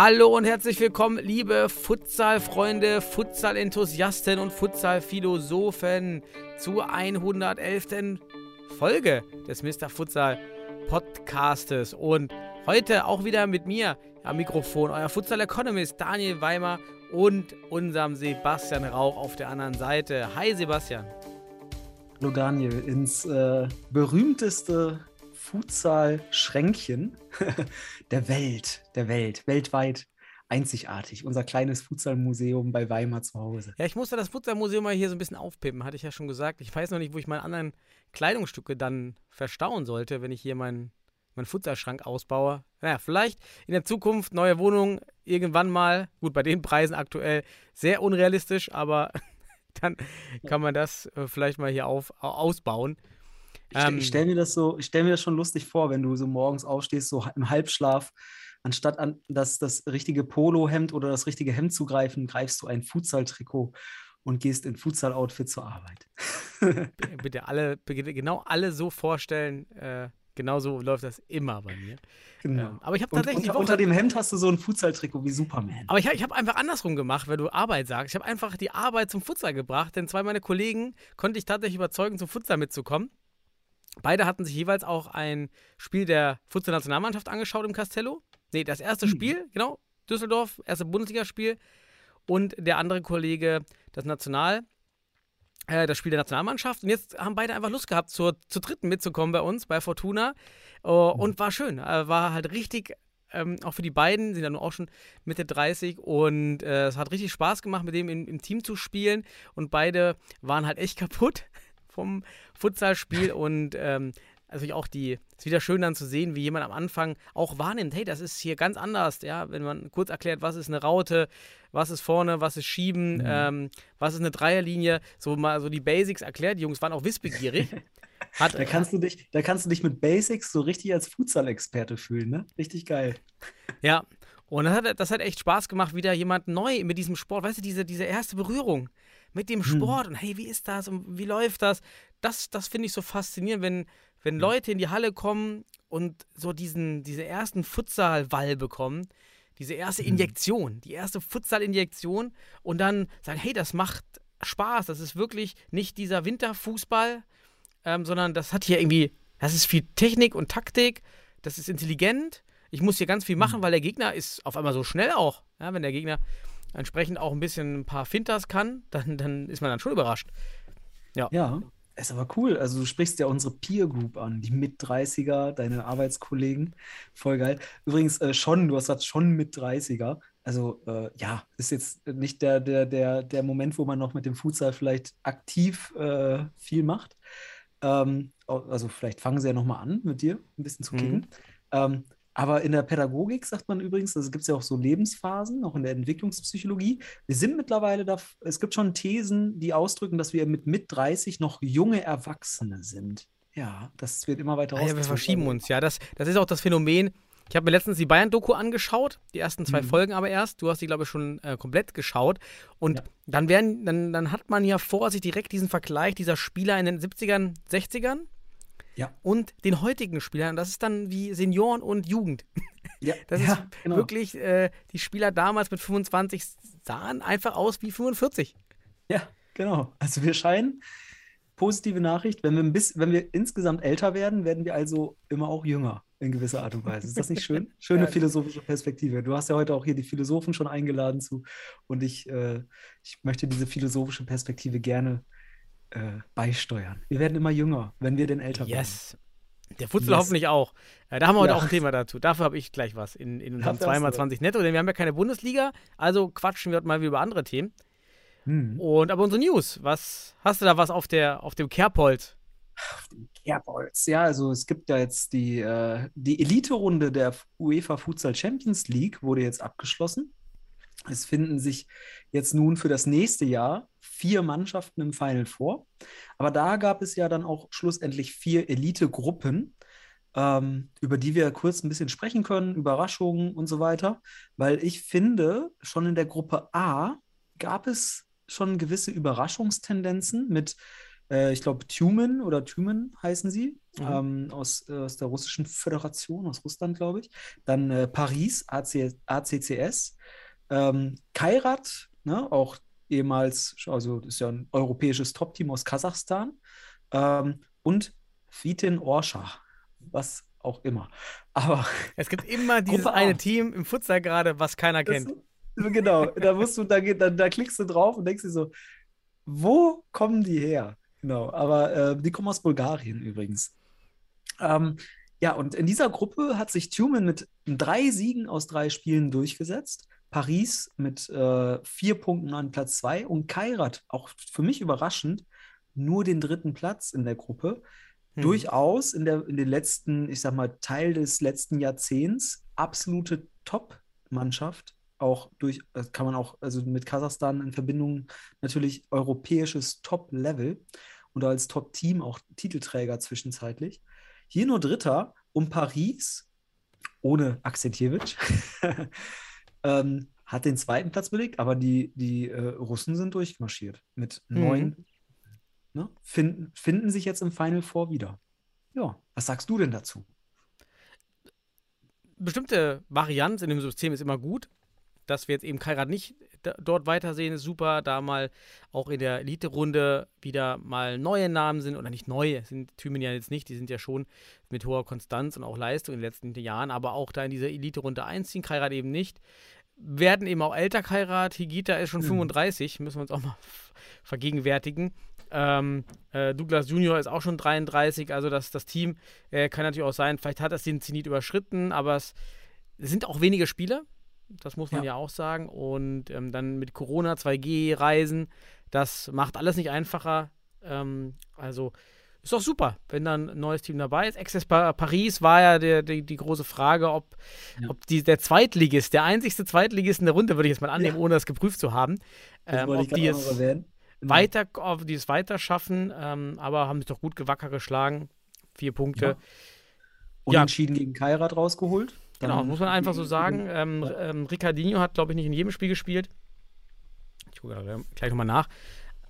Hallo und herzlich willkommen, liebe Futsal-Freunde, Futsal-Enthusiasten und Futsal-Philosophen zur 111. Folge des Mr. Futsal Podcastes. Und heute auch wieder mit mir am Mikrofon, euer Futsal-Economist Daniel Weimer und unserem Sebastian Rauch auf der anderen Seite. Hi Sebastian. Hallo Daniel, ins äh, berühmteste Futsal-Schränkchen der Welt, der Welt, weltweit einzigartig. Unser kleines Futsal-Museum bei Weimar zu Hause. Ja, ich musste das Futsal-Museum mal hier so ein bisschen aufpippen, hatte ich ja schon gesagt. Ich weiß noch nicht, wo ich meine anderen Kleidungsstücke dann verstauen sollte, wenn ich hier meinen meinen Futsalschrank ausbaue. Naja, vielleicht in der Zukunft neue Wohnung irgendwann mal. Gut, bei den Preisen aktuell sehr unrealistisch, aber dann kann man das äh, vielleicht mal hier auf, au- ausbauen. Ich, Ähm, ich stelle mir das so, ich stelle mir das schon lustig vor, wenn du so morgens aufstehst, so im Halbschlaf, anstatt an das, das richtige Polohemd oder das richtige Hemd zu greifen, greifst du ein Futsal-Trikot und gehst in Futsal-Outfit zur Arbeit. Bitte alle, bitte genau alle so vorstellen. Äh, genau so läuft das immer bei mir. genau. Ähm, aber ich habe Und tatsächlich unter, unter dem Hemd hast du so ein Futsal-Trikot wie Superman. Aber ich, ich habe einfach andersrum gemacht, wenn du Arbeit sagst. Ich habe einfach die Arbeit zum Futsal gebracht, denn zwei meiner Kollegen konnte ich tatsächlich überzeugen, zum Futsal mitzukommen. Beide hatten sich jeweils auch ein Spiel der Futsal-Nationalmannschaft angeschaut im Castello. Nee, das erste Hm. Spiel, genau, Düsseldorf, erste Bundesligaspiel. Und der andere Kollege, das National, äh, das Spiel der Nationalmannschaft. Und jetzt haben beide einfach Lust gehabt, zur, zur dritten mitzukommen bei uns, bei Fortuna. Äh, und war schön. Äh, war halt richtig, ähm, auch für die beiden, sind ja nun auch schon Mitte 30. Und äh, es hat richtig Spaß gemacht, mit dem im, im Team zu spielen. Und beide waren halt echt kaputt vom Futsalspiel. und ähm, also auch die, es ist wieder schön dann zu sehen, wie jemand am Anfang auch wahrnimmt, hey, das ist hier ganz anders, ja, wenn man kurz erklärt, was ist eine Raute, was ist vorne, was ist Schieben, ähm, was ist eine Dreierlinie, so mal so die Basics erklärt. Die Jungs waren auch wissbegierig. Hat, Da kannst du dich, da kannst du dich mit Basics so richtig als Futsal-Experte fühlen, ne? Richtig geil. Ja, und das hat, das hat echt Spaß gemacht, wieder jemand neu mit diesem Sport, weißt du, diese, diese erste Berührung mit dem Sport und hey, wie ist das und wie läuft das? Das, das finde ich so faszinierend, wenn, wenn Leute in die Halle kommen und so diesen, diese ersten Futsal-Wall bekommen, diese erste Injektion, die erste Futsal-Injektion und dann sagen, hey, das macht Spaß, das ist wirklich nicht dieser Winterfußball, ähm, sondern das hat hier irgendwie, das ist viel Technik und Taktik, das ist intelligent. Ich muss hier ganz viel machen, weil der Gegner ist auf einmal so schnell auch. Ja, wenn der Gegner entsprechend auch ein bisschen ein paar Finters kann, dann, dann ist man dann schon überrascht. Ja, ist aber cool. Also du sprichst ja unsere Peer Group an, die Mit-30er, deine Arbeitskollegen. Voll geil. Übrigens, äh, schon, du hast gesagt, schon Mit-30er. Also äh, ja, ist jetzt nicht der, der, der, der Moment, wo man noch mit dem Futsal vielleicht aktiv äh, viel macht. Ähm, also vielleicht fangen sie ja nochmal an mit dir, ein bisschen zu Mhm. kicken. Ähm, aber in der Pädagogik sagt man übrigens, also gibt es ja auch so Lebensphasen, auch in der Entwicklungspsychologie. Wir sind mittlerweile da, es gibt schon Thesen, die ausdrücken, dass wir mit mit 30 noch junge Erwachsene sind. Ja, das wird immer weiter Ah, ja, wir verschieben uns, ja. Das, das ist auch das Phänomen. Ich habe mir letztens die Bayern-Doku angeschaut, die ersten zwei Mhm. Folgen aber erst. Du hast die, glaube ich, schon äh, komplett geschaut. Und Ja. dann, werden, dann, dann hat man ja vor sich direkt diesen Vergleich dieser Spieler in den 70ern, 60ern Ja. und den heutigen Spielern. Das ist dann wie Senioren und Jugend. Ja, Das ja, ist genau. wirklich, äh, die Spieler damals mit 25 sahen einfach aus wie 45. Ja, genau. Also wir scheinen, positive Nachricht, wenn wir, ein bisschen, wenn wir insgesamt älter werden, werden wir also immer auch jünger in gewisser Art und Weise. Ist das nicht schön? Schöne Ja. philosophische Perspektive. Du hast ja heute auch hier die Philosophen schon eingeladen zu und ich, äh, ich möchte diese philosophische Perspektive gerne äh, beisteuern. Wir werden immer jünger, wenn wir denn älter werden. Yes. Der Futsal Yes. hoffentlich auch. Äh, da haben wir heute Ja. auch ein Thema dazu. Dafür habe ich gleich was in, in unserem Dafür hast du 2x20 Netto, denn wir haben ja keine Bundesliga, also quatschen wir heute mal über andere Themen. Hm. Und aber unsere News, was hast du da was auf der auf dem Kerbholz? Kerbholz. Ja, also es gibt ja jetzt die, äh, die Elite-Runde der UEFA Futsal Champions League wurde jetzt abgeschlossen. Es finden sich jetzt nun für das nächste Jahr vier Mannschaften im Final vor. Aber da gab es ja dann auch schlussendlich vier Elite-Gruppen, ähm, über die wir kurz ein bisschen sprechen können, Überraschungen und so weiter. Weil ich finde, schon in der Gruppe A gab es schon gewisse Überraschungstendenzen mit, äh, ich glaube, Tumen oder Tumen heißen sie, Mhm. ähm, aus, äh, aus der Russischen Föderation, aus Russland, glaube ich. Dann äh, Paris, AC, ACCS. Ähm, Kairat, ne, auch ehemals, also ist ja ein europäisches Top-Team aus Kasachstan. Ähm, und Vitin Orscha, was auch immer. Aber Es gibt immer dieses Gruppe A. eine Team im Futsal gerade, was keiner das, kennt. genau, da musst du, da, da, da klickst du drauf und denkst dir so, wo kommen die her? Genau, aber äh, die kommen aus Bulgarien übrigens. Ähm, ja, und in dieser Gruppe hat sich Tumen mit drei Siegen aus drei Spielen durchgesetzt. Paris mit äh, vier Punkten an Platz zwei und Kairat, auch für mich überraschend, nur den dritten Platz in der Gruppe. Hm. Durchaus in der, in den letzten, ich sag mal, Teil des letzten Jahrzehnts absolute Top-Mannschaft. Auch durch, das kann man auch, also mit Kasachstan in Verbindung natürlich europäisches Top-Level und als Top-Team auch Titelträger zwischenzeitlich. Hier nur Dritter um Paris, ohne Akzentjewitsch, ähm, hat den zweiten Platz belegt, aber die, die äh, Russen sind durchmarschiert mit Mhm. neun. Ne, finden, finden sich jetzt im Final Four wieder. Ja, was sagst du denn dazu? bestimmte Varianz in dem System ist immer gut. Dass wir jetzt eben Kairat nicht dort weitersehen, ist super. Da mal auch in der Elite-Runde wieder mal neue Namen sind, oder nicht neue, sind Thymen ja jetzt nicht, die sind ja schon mit hoher Konstanz und auch Leistung in den letzten Jahren, aber auch da in diese Elite-Runde einziehen, Kairat eben nicht. Werden eben auch älter Kairat, Higita ist schon Mhm. 35, müssen wir uns auch mal vergegenwärtigen. Ähm, äh, Douglas Junior ist auch schon 33, also das, das Team äh, kann natürlich auch sein, vielleicht hat das den Zenit überschritten, aber es sind auch wenige Spieler, das muss man ja, Ja. auch sagen. Und ähm, dann mit Corona, 2G-Reisen, das macht alles nicht einfacher. Ähm, also ist doch super, wenn dann ein neues Team dabei ist. Access Pa- Paris war ja der, die, die große Frage, ob, Ja. ob die, der Zweitligist, der einzigste Zweitligist in der Runde, würde ich jetzt mal annehmen, Ja. ohne das geprüft zu haben, ähm, ob die es. Genau. weiter, ob die es weiter schaffen, ähm, aber haben sich doch gut gewacker geschlagen. Vier Punkte. Ja. Unentschieden gegen Kairat rausgeholt. Genau, muss man einfach so sagen. Ähm, Ja. ähm, Ricardinho hat, glaube ich, nicht in jedem Spiel gespielt. Ich gucke gleich nochmal nach.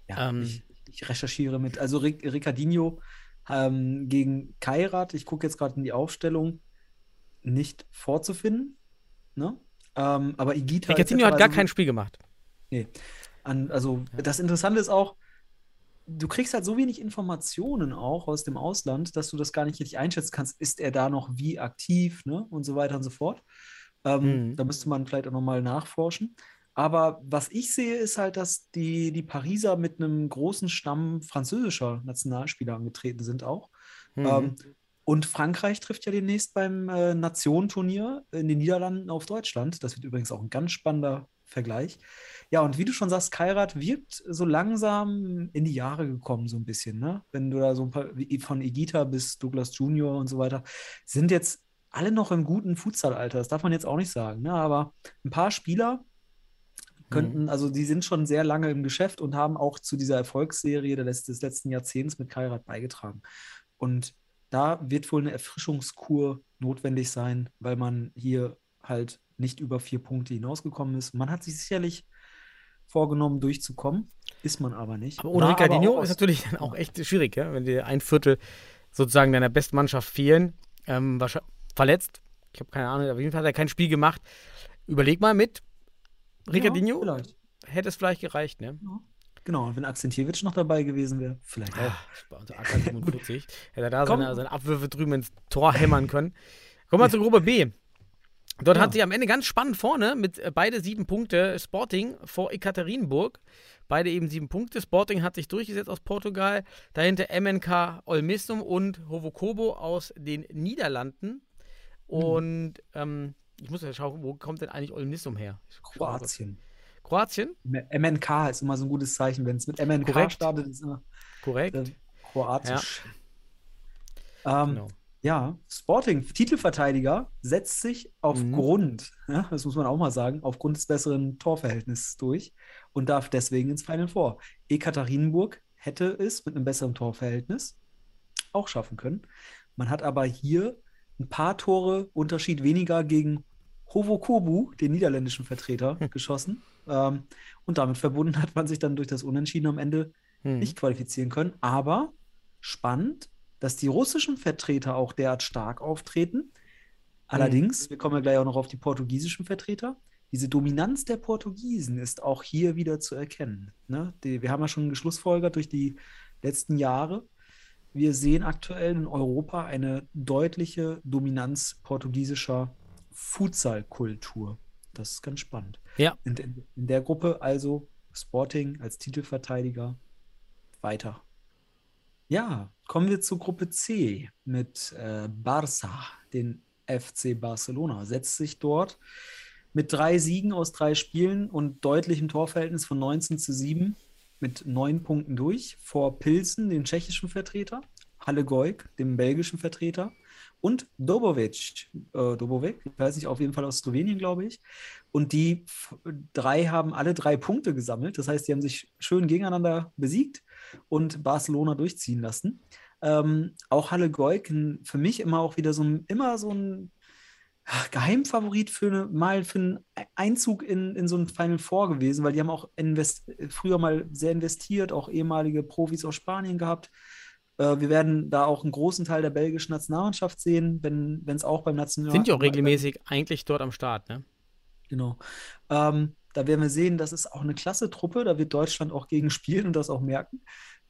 Ja, Ähm, ich, ich recherchiere mit. Also Ric Ricardinho ähm, gegen Kairat, ich gucke jetzt gerade in die Aufstellung, nicht vorzufinden. Ne? Ähm, aber Igita Ricardinho hat gar also- kein Spiel gemacht. An, also das Interessante ist auch, du kriegst halt so wenig Informationen auch aus dem Ausland, dass du das gar nicht richtig einschätzen kannst. Ist er da noch wie aktiv, ne? Und so weiter und so fort. Ähm, Mhm. Da müsste man vielleicht auch nochmal nachforschen. Aber was ich sehe, ist halt, dass die, die Pariser mit einem großen Stamm französischer Nationalspieler angetreten sind auch. Mhm. Ähm, und Frankreich trifft ja demnächst beim äh, Nationenturnier in den Niederlanden auf Deutschland. Das wird übrigens auch ein ganz spannender Vergleich. Ja, und wie du schon sagst, Kairat wirkt so langsam in die Jahre gekommen, so ein bisschen, ne? Wenn du da so ein paar, wie von Igita bis Douglas Junior und so weiter, sind jetzt alle noch im guten Futsalalter. Das darf man jetzt auch nicht sagen, ne? Aber ein paar Spieler könnten, also die sind schon sehr lange im Geschäft und haben auch zu dieser Erfolgsserie des letzten Jahrzehnts mit Kairat beigetragen. Und da wird wohl eine Erfrischungskur notwendig sein, weil man hier halt nicht über vier Punkte hinausgekommen ist. Man hat sich sicherlich vorgenommen, durchzukommen, ist man aber nicht. aber ohne Ricardinho auch ist natürlich dann auch echt schwierig, ja? wenn dir ein Viertel sozusagen deiner besten Mannschaft fehlen. Ähm, verletzt. Ich habe keine Ahnung, auf jeden Fall hat er kein Spiel gemacht. Überleg mal mit. Ricardinho Ja, vielleicht. hätte es vielleicht gereicht, ne? Genau, wenn Akzentjewitsch noch dabei gewesen wäre, vielleicht auch. Ah, bei uns AK 47. Hätte er da seine, seine Abwürfe drüben ins Tor hämmern können. Kommen wir zur Gruppe B. Dort Ja. hat sich am Ende ganz spannend vorne mit äh, beide sieben Punkte Sporting vor Ekaterinburg. Beide eben sieben Punkte. Sporting hat sich durchgesetzt aus Portugal. Dahinter MNK Olmissum und Hovokobo aus den Niederlanden. Und ähm, ich muss ja schauen, wo kommt denn eigentlich Olmissum her? Kroatien. Kroatien? MNK ist immer so ein gutes Zeichen, wenn es mit MNK Korrekt. startet, ist immer Korrekt. kroatisch. Ähm, Genau. Ja, Sporting, Titelverteidiger, setzt sich aufgrund, ja, das muss man auch mal sagen, aufgrund des besseren Torverhältnisses durch und darf deswegen ins Final Four. Ekaterinburg hätte es mit einem besseren Torverhältnis auch schaffen können. Man hat aber hier ein paar Tore Unterschied weniger gegen Hovokobu, den niederländischen Vertreter, geschossen. Ähm, und damit verbunden hat man sich dann durch das Unentschieden am Ende Hm. nicht qualifizieren können. Aber spannend, dass die russischen Vertreter auch derart stark auftreten. Allerdings, wir kommen ja gleich auch noch auf die portugiesischen Vertreter. Diese Dominanz der Portugiesen ist auch hier wieder zu erkennen. Ne? Die, wir haben ja schon geschlussfolgert durch die letzten Jahre. Wir sehen aktuell in Europa eine deutliche Dominanz portugiesischer Futsal-Kultur. Das ist ganz spannend. Ja. In, in, in der Gruppe also Sporting als Titelverteidiger weiter. Ja, kommen wir zu Gruppe C mit äh, Barça, den FC Barcelona. Setzt sich dort mit drei Siegen aus drei Spielen und deutlichem Torverhältnis von 19 zu 7 mit neun Punkten durch vor Pilsen, den tschechischen Vertreter, Halle Goik, dem belgischen Vertreter und Dobovic, äh, Dobovic, ich weiß nicht, auf jeden Fall aus Slowenien, glaube ich. Und die drei haben alle drei Punkte gesammelt. Das heißt, die haben sich schön gegeneinander besiegt und Barcelona durchziehen lassen. Ähm, auch Halle Goik, für mich immer auch wieder so ein, immer so ein Geheimfavorit für eine, mal für einen Einzug in, in so ein Final Four gewesen, weil die haben auch invest, früher mal sehr investiert, auch ehemalige Profis aus Spanien gehabt. Äh, wir werden da auch einen großen Teil der belgischen Nationalmannschaft sehen, wenn es auch beim National Sind ja auch regelmäßig eigentlich dort am Start, ne? Genau. Ähm, da werden wir sehen, das ist auch eine klasse Truppe, da wird Deutschland auch gegen spielen und das auch merken.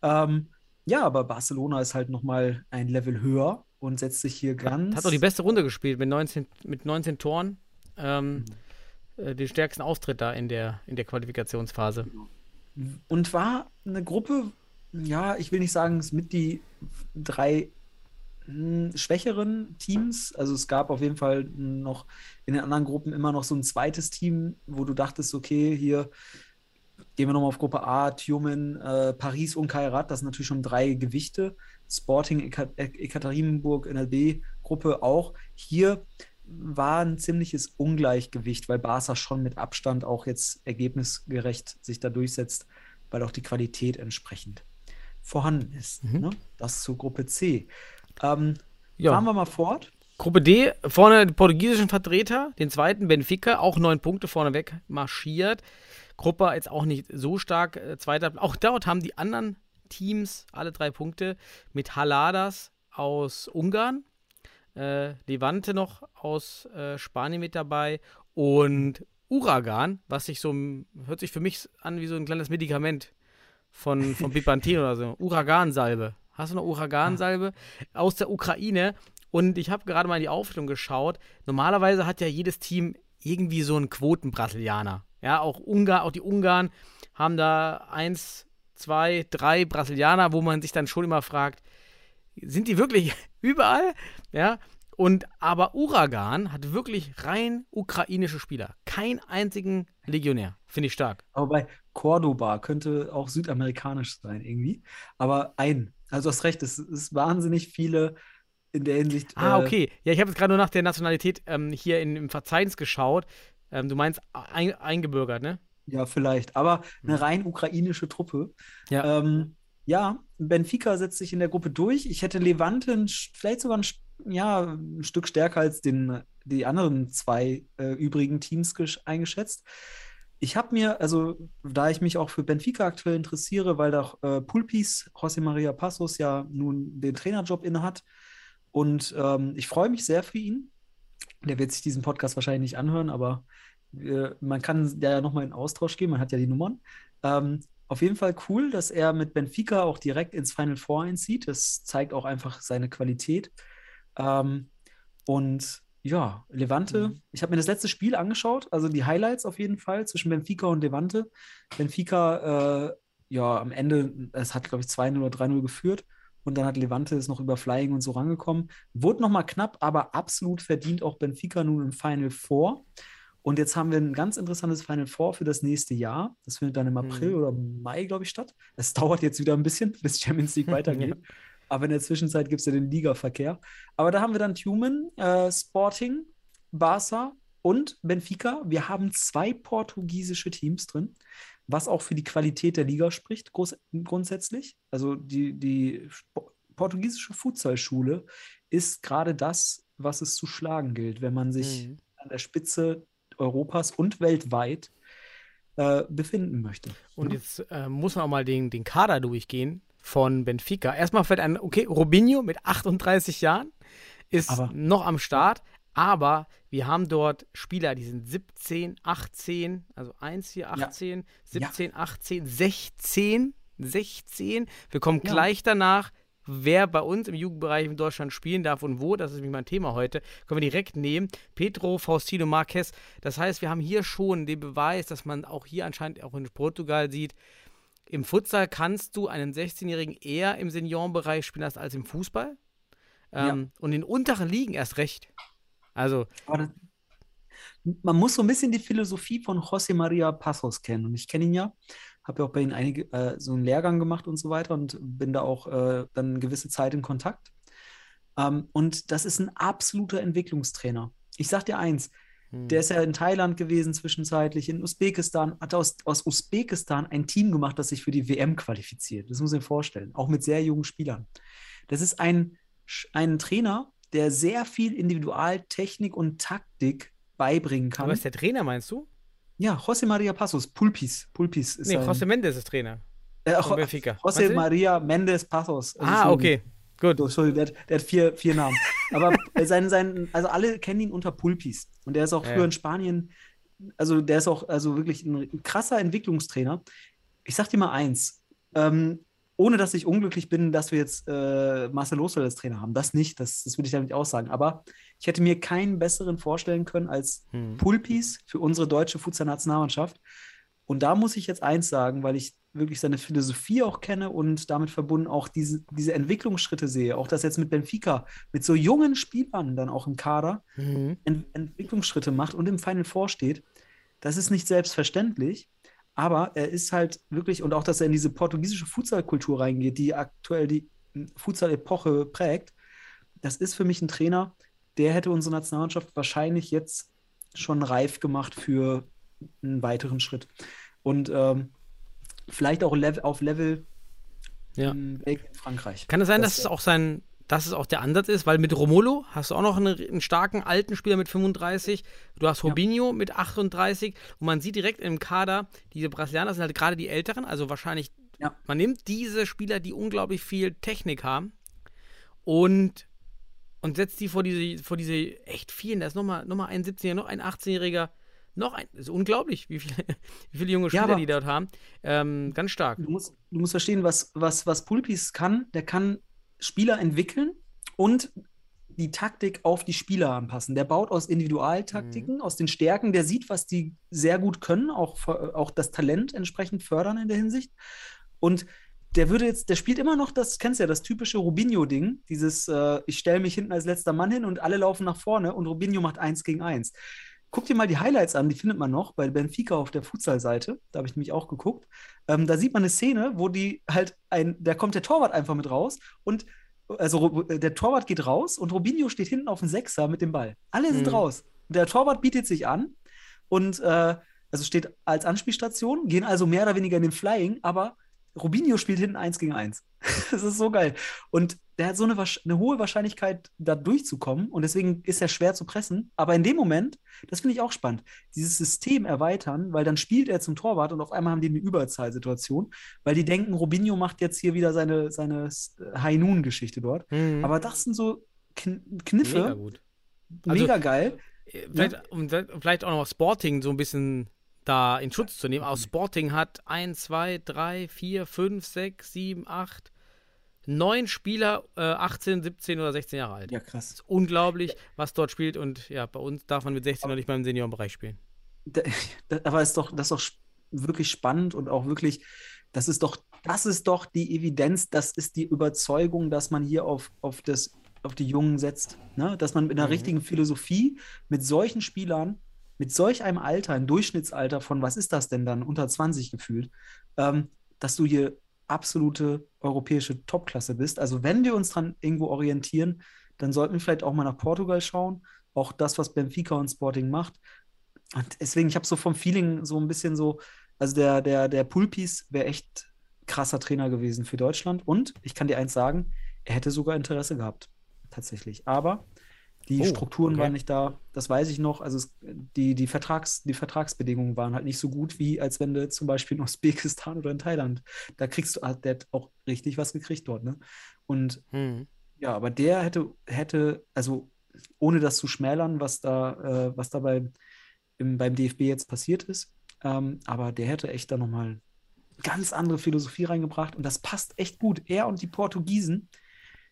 Ähm, ja, aber Barcelona ist halt nochmal ein Level höher und setzt sich hier ganz. Hat doch die beste Runde gespielt mit 19, mit 19 Toren. Ähm, äh, den stärksten Auftritt da in der, in der Qualifikationsphase. und war eine Gruppe, ja, ich will nicht sagen, es mit die drei hm, schwächeren Teams. Also es gab auf jeden Fall noch in den anderen Gruppen immer noch so ein zweites Team, wo du dachtest, okay, hier gehen wir nochmal auf Gruppe A, Tjumen, äh, Paris und Kairat, das sind natürlich schon drei Gewichte. Sporting, Ek- Ekaterinburg, NLB-Gruppe auch. Hier war ein ziemliches Ungleichgewicht, weil Barca schon mit Abstand auch jetzt ergebnisgerecht sich da durchsetzt, weil auch die Qualität entsprechend vorhanden ist. Mhm. Ne? Das zu Gruppe C. Ähm, Ja. Fahren wir mal fort. Gruppe D, vorne die portugiesischen Vertreter, den zweiten Benfica, auch neun Punkte vorneweg marschiert. Gruppe jetzt auch nicht so stark, äh, zweiter. Auch dort haben die anderen Teams alle drei Punkte mit Haladas aus Ungarn, äh, Levante noch aus äh, Spanien mit dabei und Uragan, was sich so, hört sich für mich an wie so ein kleines Medikament von, von Bipantin oder so. Uragansalbe. Hast du noch Uragansalbe? Aus der Ukraine. Und ich habe gerade mal in die Aufstellung geschaut. Normalerweise hat ja jedes Team irgendwie so einen Quoten-Brasilianer. Ja, auch Ungarn, auch die Ungarn haben da eins, zwei, drei Brasilianer, wo man sich dann schon immer fragt, sind die wirklich überall? Ja. Und aber Uragan hat wirklich rein ukrainische Spieler. Keinen einzigen Legionär. Finde ich stark. Aber bei Cordoba könnte auch südamerikanisch sein irgendwie. Aber ein. Also du hast recht, es ist wahnsinnig viele in der Hinsicht. Ah, äh, okay. Ja, ich habe jetzt gerade nur nach der Nationalität ähm, hier in, im Verzeichnis geschaut. Ähm, du meinst ein, eingebürgert, ne? Ja, vielleicht. Aber eine rein ukrainische Truppe. Hm. Ja. Ähm, ja, Benfica setzt sich in der Gruppe durch. Ich hätte Levante ein, vielleicht sogar ein, ja, ein Stück stärker als den, die anderen zwei äh, übrigen Teams gesch- eingeschätzt. Ich habe mir, also da ich mich auch für Benfica aktuell interessiere, weil da äh, Pulpis, José María Passos ja nun den Trainerjob innehat und ähm, ich freue mich sehr für ihn. Der wird sich diesen Podcast wahrscheinlich nicht anhören, aber äh, man kann ja nochmal in Austausch gehen, man hat ja die Nummern. Ähm, auf jeden Fall cool, dass er mit Benfica auch direkt ins Final Four einzieht. Das zeigt auch einfach seine Qualität. Ähm, und ja, Levante, ich habe mir das letzte Spiel angeschaut, also die Highlights auf jeden Fall zwischen Benfica und Levante. Benfica, äh, ja, am Ende, es hat, glaube ich, 2-0 oder 3-0 geführt. Und dann hat Levante es noch über Flying und so rangekommen. Wurde nochmal knapp, aber absolut verdient auch Benfica nun im Final Four. Und jetzt haben wir ein ganz interessantes Final Four für das nächste Jahr. Das findet dann im April Mhm. oder Mai, glaube ich, statt. Es dauert jetzt wieder ein bisschen, bis Champions League weitergeht. Aber in der Zwischenzeit gibt es ja den Ligaverkehr. Aber da haben wir dann Tumen, äh, Sporting, Barca und Benfica. Wir haben zwei portugiesische Teams drin, was auch für die Qualität der Liga spricht, groß, grundsätzlich. Also die, die portugiesische Futsalschule ist gerade das, was es zu schlagen gilt, wenn man sich Mhm. an der Spitze Europas und weltweit äh, befinden möchte. Und jetzt äh, muss man auch mal den, den Kader durchgehen von Benfica. Erstmal fällt ein, okay, Robinho mit 38 Jahren ist Aber- noch am Start, aber wir haben dort Spieler, die sind 17, 18, also 1 hier 18, 17, 18, 16, 16. Wir kommen Ja. gleich danach, wer bei uns im Jugendbereich in Deutschland spielen darf und wo. Das ist nämlich mein Thema heute. Können wir direkt nehmen. Pedro Faustino Marquez. Das heißt, wir haben hier schon den Beweis, dass man auch hier anscheinend auch in Portugal sieht, im Futsal kannst du einen 16-Jährigen eher im Seniorenbereich spielen lassen als im Fußball. Ähm, Und in unteren Ligen erst recht. Also, das, man muss so ein bisschen die Philosophie von José María Passos kennen. Und ich kenne ihn ja, habe ja auch bei ihm einige, äh, so einen Lehrgang gemacht und so weiter und bin da auch äh, dann eine gewisse Zeit in Kontakt. Ähm, und das ist ein absoluter Entwicklungstrainer. Ich sag dir eins, hm. der ist ja in Thailand gewesen zwischenzeitlich, in Usbekistan, hat aus, aus Usbekistan ein Team gemacht, das sich für die WM qualifiziert. Das muss ich mir vorstellen, auch mit sehr jungen Spielern. Das ist ein, ein Trainer, der sehr viel Individualtechnik und Taktik beibringen kann. aber ist der Trainer, meinst du? Ja, José María Passos, Pulpis. Pulpis ist Nee, ein, José Mendes ist Trainer. äh, José? María Mendes Passos. Also Ah, okay. Gut. So, Entschuldigung, der, hat- der hat vier, vier Namen. Aber sein, sein, also alle kennen ihn unter Pulpis. Und der ist auch Ja, früher in Spanien, also der ist auch also wirklich ein krasser Entwicklungstrainer. Ich sag dir mal eins, ähm, ohne dass ich unglücklich bin, dass wir jetzt äh, Marcel Losel als Trainer haben. Das nicht, das, das würde ich damit nicht aussagen. Aber ich hätte mir keinen besseren vorstellen können als Hm. Pulpis für unsere deutsche Futsal-Nationalmannschaft. Und da muss ich jetzt eins sagen, weil ich wirklich seine Philosophie auch kenne und damit verbunden auch diese, diese Entwicklungsschritte sehe. Auch das jetzt mit Benfica, mit so jungen Spielern dann auch im Kader Mhm. Ent Entwicklungsschritte macht und im Final Four steht. Das ist nicht selbstverständlich, aber er ist halt wirklich, und auch, dass er in diese portugiesische Futsalkultur reingeht, die aktuell die Futsal-Epoche prägt, das ist für mich ein Trainer, der hätte unsere Nationalmannschaft wahrscheinlich jetzt schon reif gemacht für einen weiteren Schritt. Und ähm, vielleicht auch Level, auf Level Ja. in Belgien, Frankreich. Kann es sein, Das dass es auch sein, dass es auch der Ansatz ist, weil mit Romolo hast du auch noch einen, einen starken alten Spieler mit 35, du hast Ja. Robinho mit 38 und man sieht direkt im Kader, diese Brasilianer sind halt gerade die Älteren, also wahrscheinlich, Ja. man nimmt diese Spieler, die unglaublich viel Technik haben und, und setzt die vor diese, vor diese echt vielen, da ist nochmal noch mal ein 17-Jähriger, noch ein 18-Jähriger, noch ein, ist unglaublich, wie viele, wie viele junge Ja, Spieler aber- die dort haben. Ähm, ganz stark. Du musst, du musst verstehen, was, was, was Pulpis kann. Der kann Spieler entwickeln und die Taktik auf die Spieler anpassen. Der baut aus Individualtaktiken, aus den Stärken, der sieht, was die sehr gut können, auch, auch das Talent entsprechend fördern in der Hinsicht. Und der würde jetzt, der spielt immer noch das, kennst du ja, das typische Rubinho-Ding, dieses, äh, ich stelle mich hinten als letzter Mann hin und alle laufen nach vorne und Rubinho macht eins gegen eins. Guck dir mal die Highlights an, die findet man noch bei Benfica auf der Futsal-Seite. Da habe ich nämlich auch geguckt. Ähm, da sieht man eine Szene, wo die halt ein, da kommt der Torwart einfach mit raus und also der Torwart geht raus und Robinho steht hinten auf dem Sechser mit dem Ball. Alle sind Mhm. raus. Der Torwart bietet sich an und äh, also steht als Anspielstation, gehen also mehr oder weniger in den Flying, aber Robinho spielt hinten eins gegen eins. das ist so geil. Und der hat so eine, eine hohe Wahrscheinlichkeit, da durchzukommen und deswegen ist er schwer zu pressen. Aber in dem Moment, das finde ich auch spannend, dieses System erweitern, weil dann spielt er zum Torwart und auf einmal haben die eine Überzahlsituation, weil die denken, Robinho macht jetzt hier wieder seine, seine High Noon-Geschichte dort. Mhm. Aber das sind so Kn Kniffe, Mega gut. Also- mega geil. Äh, Vielleicht, um da- vielleicht auch noch Sporting so ein bisschen da in Schutz zu nehmen. Auch Sporting hat 1, 2, 3, 4, 5, 6, 7, 8, 9 Spieler, äh, 18, 17 oder 16 Jahre alt. Ja, krass. ist unglaublich, was dort spielt. Und ja, bei uns darf man mit 16 noch nicht mal im Seniorenbereich spielen. Da, da, aber ist doch, das ist doch wirklich spannend und auch wirklich, das ist doch, das ist doch die Evidenz, das ist die Überzeugung, dass man hier auf, auf, das, auf die Jungen setzt. Ne? Dass man mit einer Mhm. richtigen Philosophie mit solchen Spielern, mit solch einem Alter, ein Durchschnittsalter von, was ist das denn dann, unter 20 gefühlt, ähm, dass du hier absolute europäische Topklasse bist. Also wenn wir uns dran irgendwo orientieren, dann sollten wir vielleicht auch mal nach Portugal schauen. Auch das, was Benfica und Sporting macht. Und deswegen, ich habe so vom Feeling so ein bisschen so, also der, der, der Pulpis wäre echt krasser Trainer gewesen für Deutschland. Und ich kann dir eins sagen, er hätte sogar Interesse gehabt, tatsächlich. Aber die Oh, Strukturen okay. waren nicht da, das weiß ich noch. Also es, die, die, Vertrags, die Vertragsbedingungen waren halt nicht so gut, wie als wenn du zum Beispiel in Usbekistan oder in Thailand. Da kriegst du, der hat auch richtig was gekriegt dort, ne? Und Hm. ja, aber der hätte, hätte, also ohne das zu schmälern, was da, äh, was da bei, im, beim DFB jetzt passiert ist, ähm, aber der hätte echt da nochmal ganz andere Philosophie reingebracht und das passt echt gut. Er und die Portugiesen,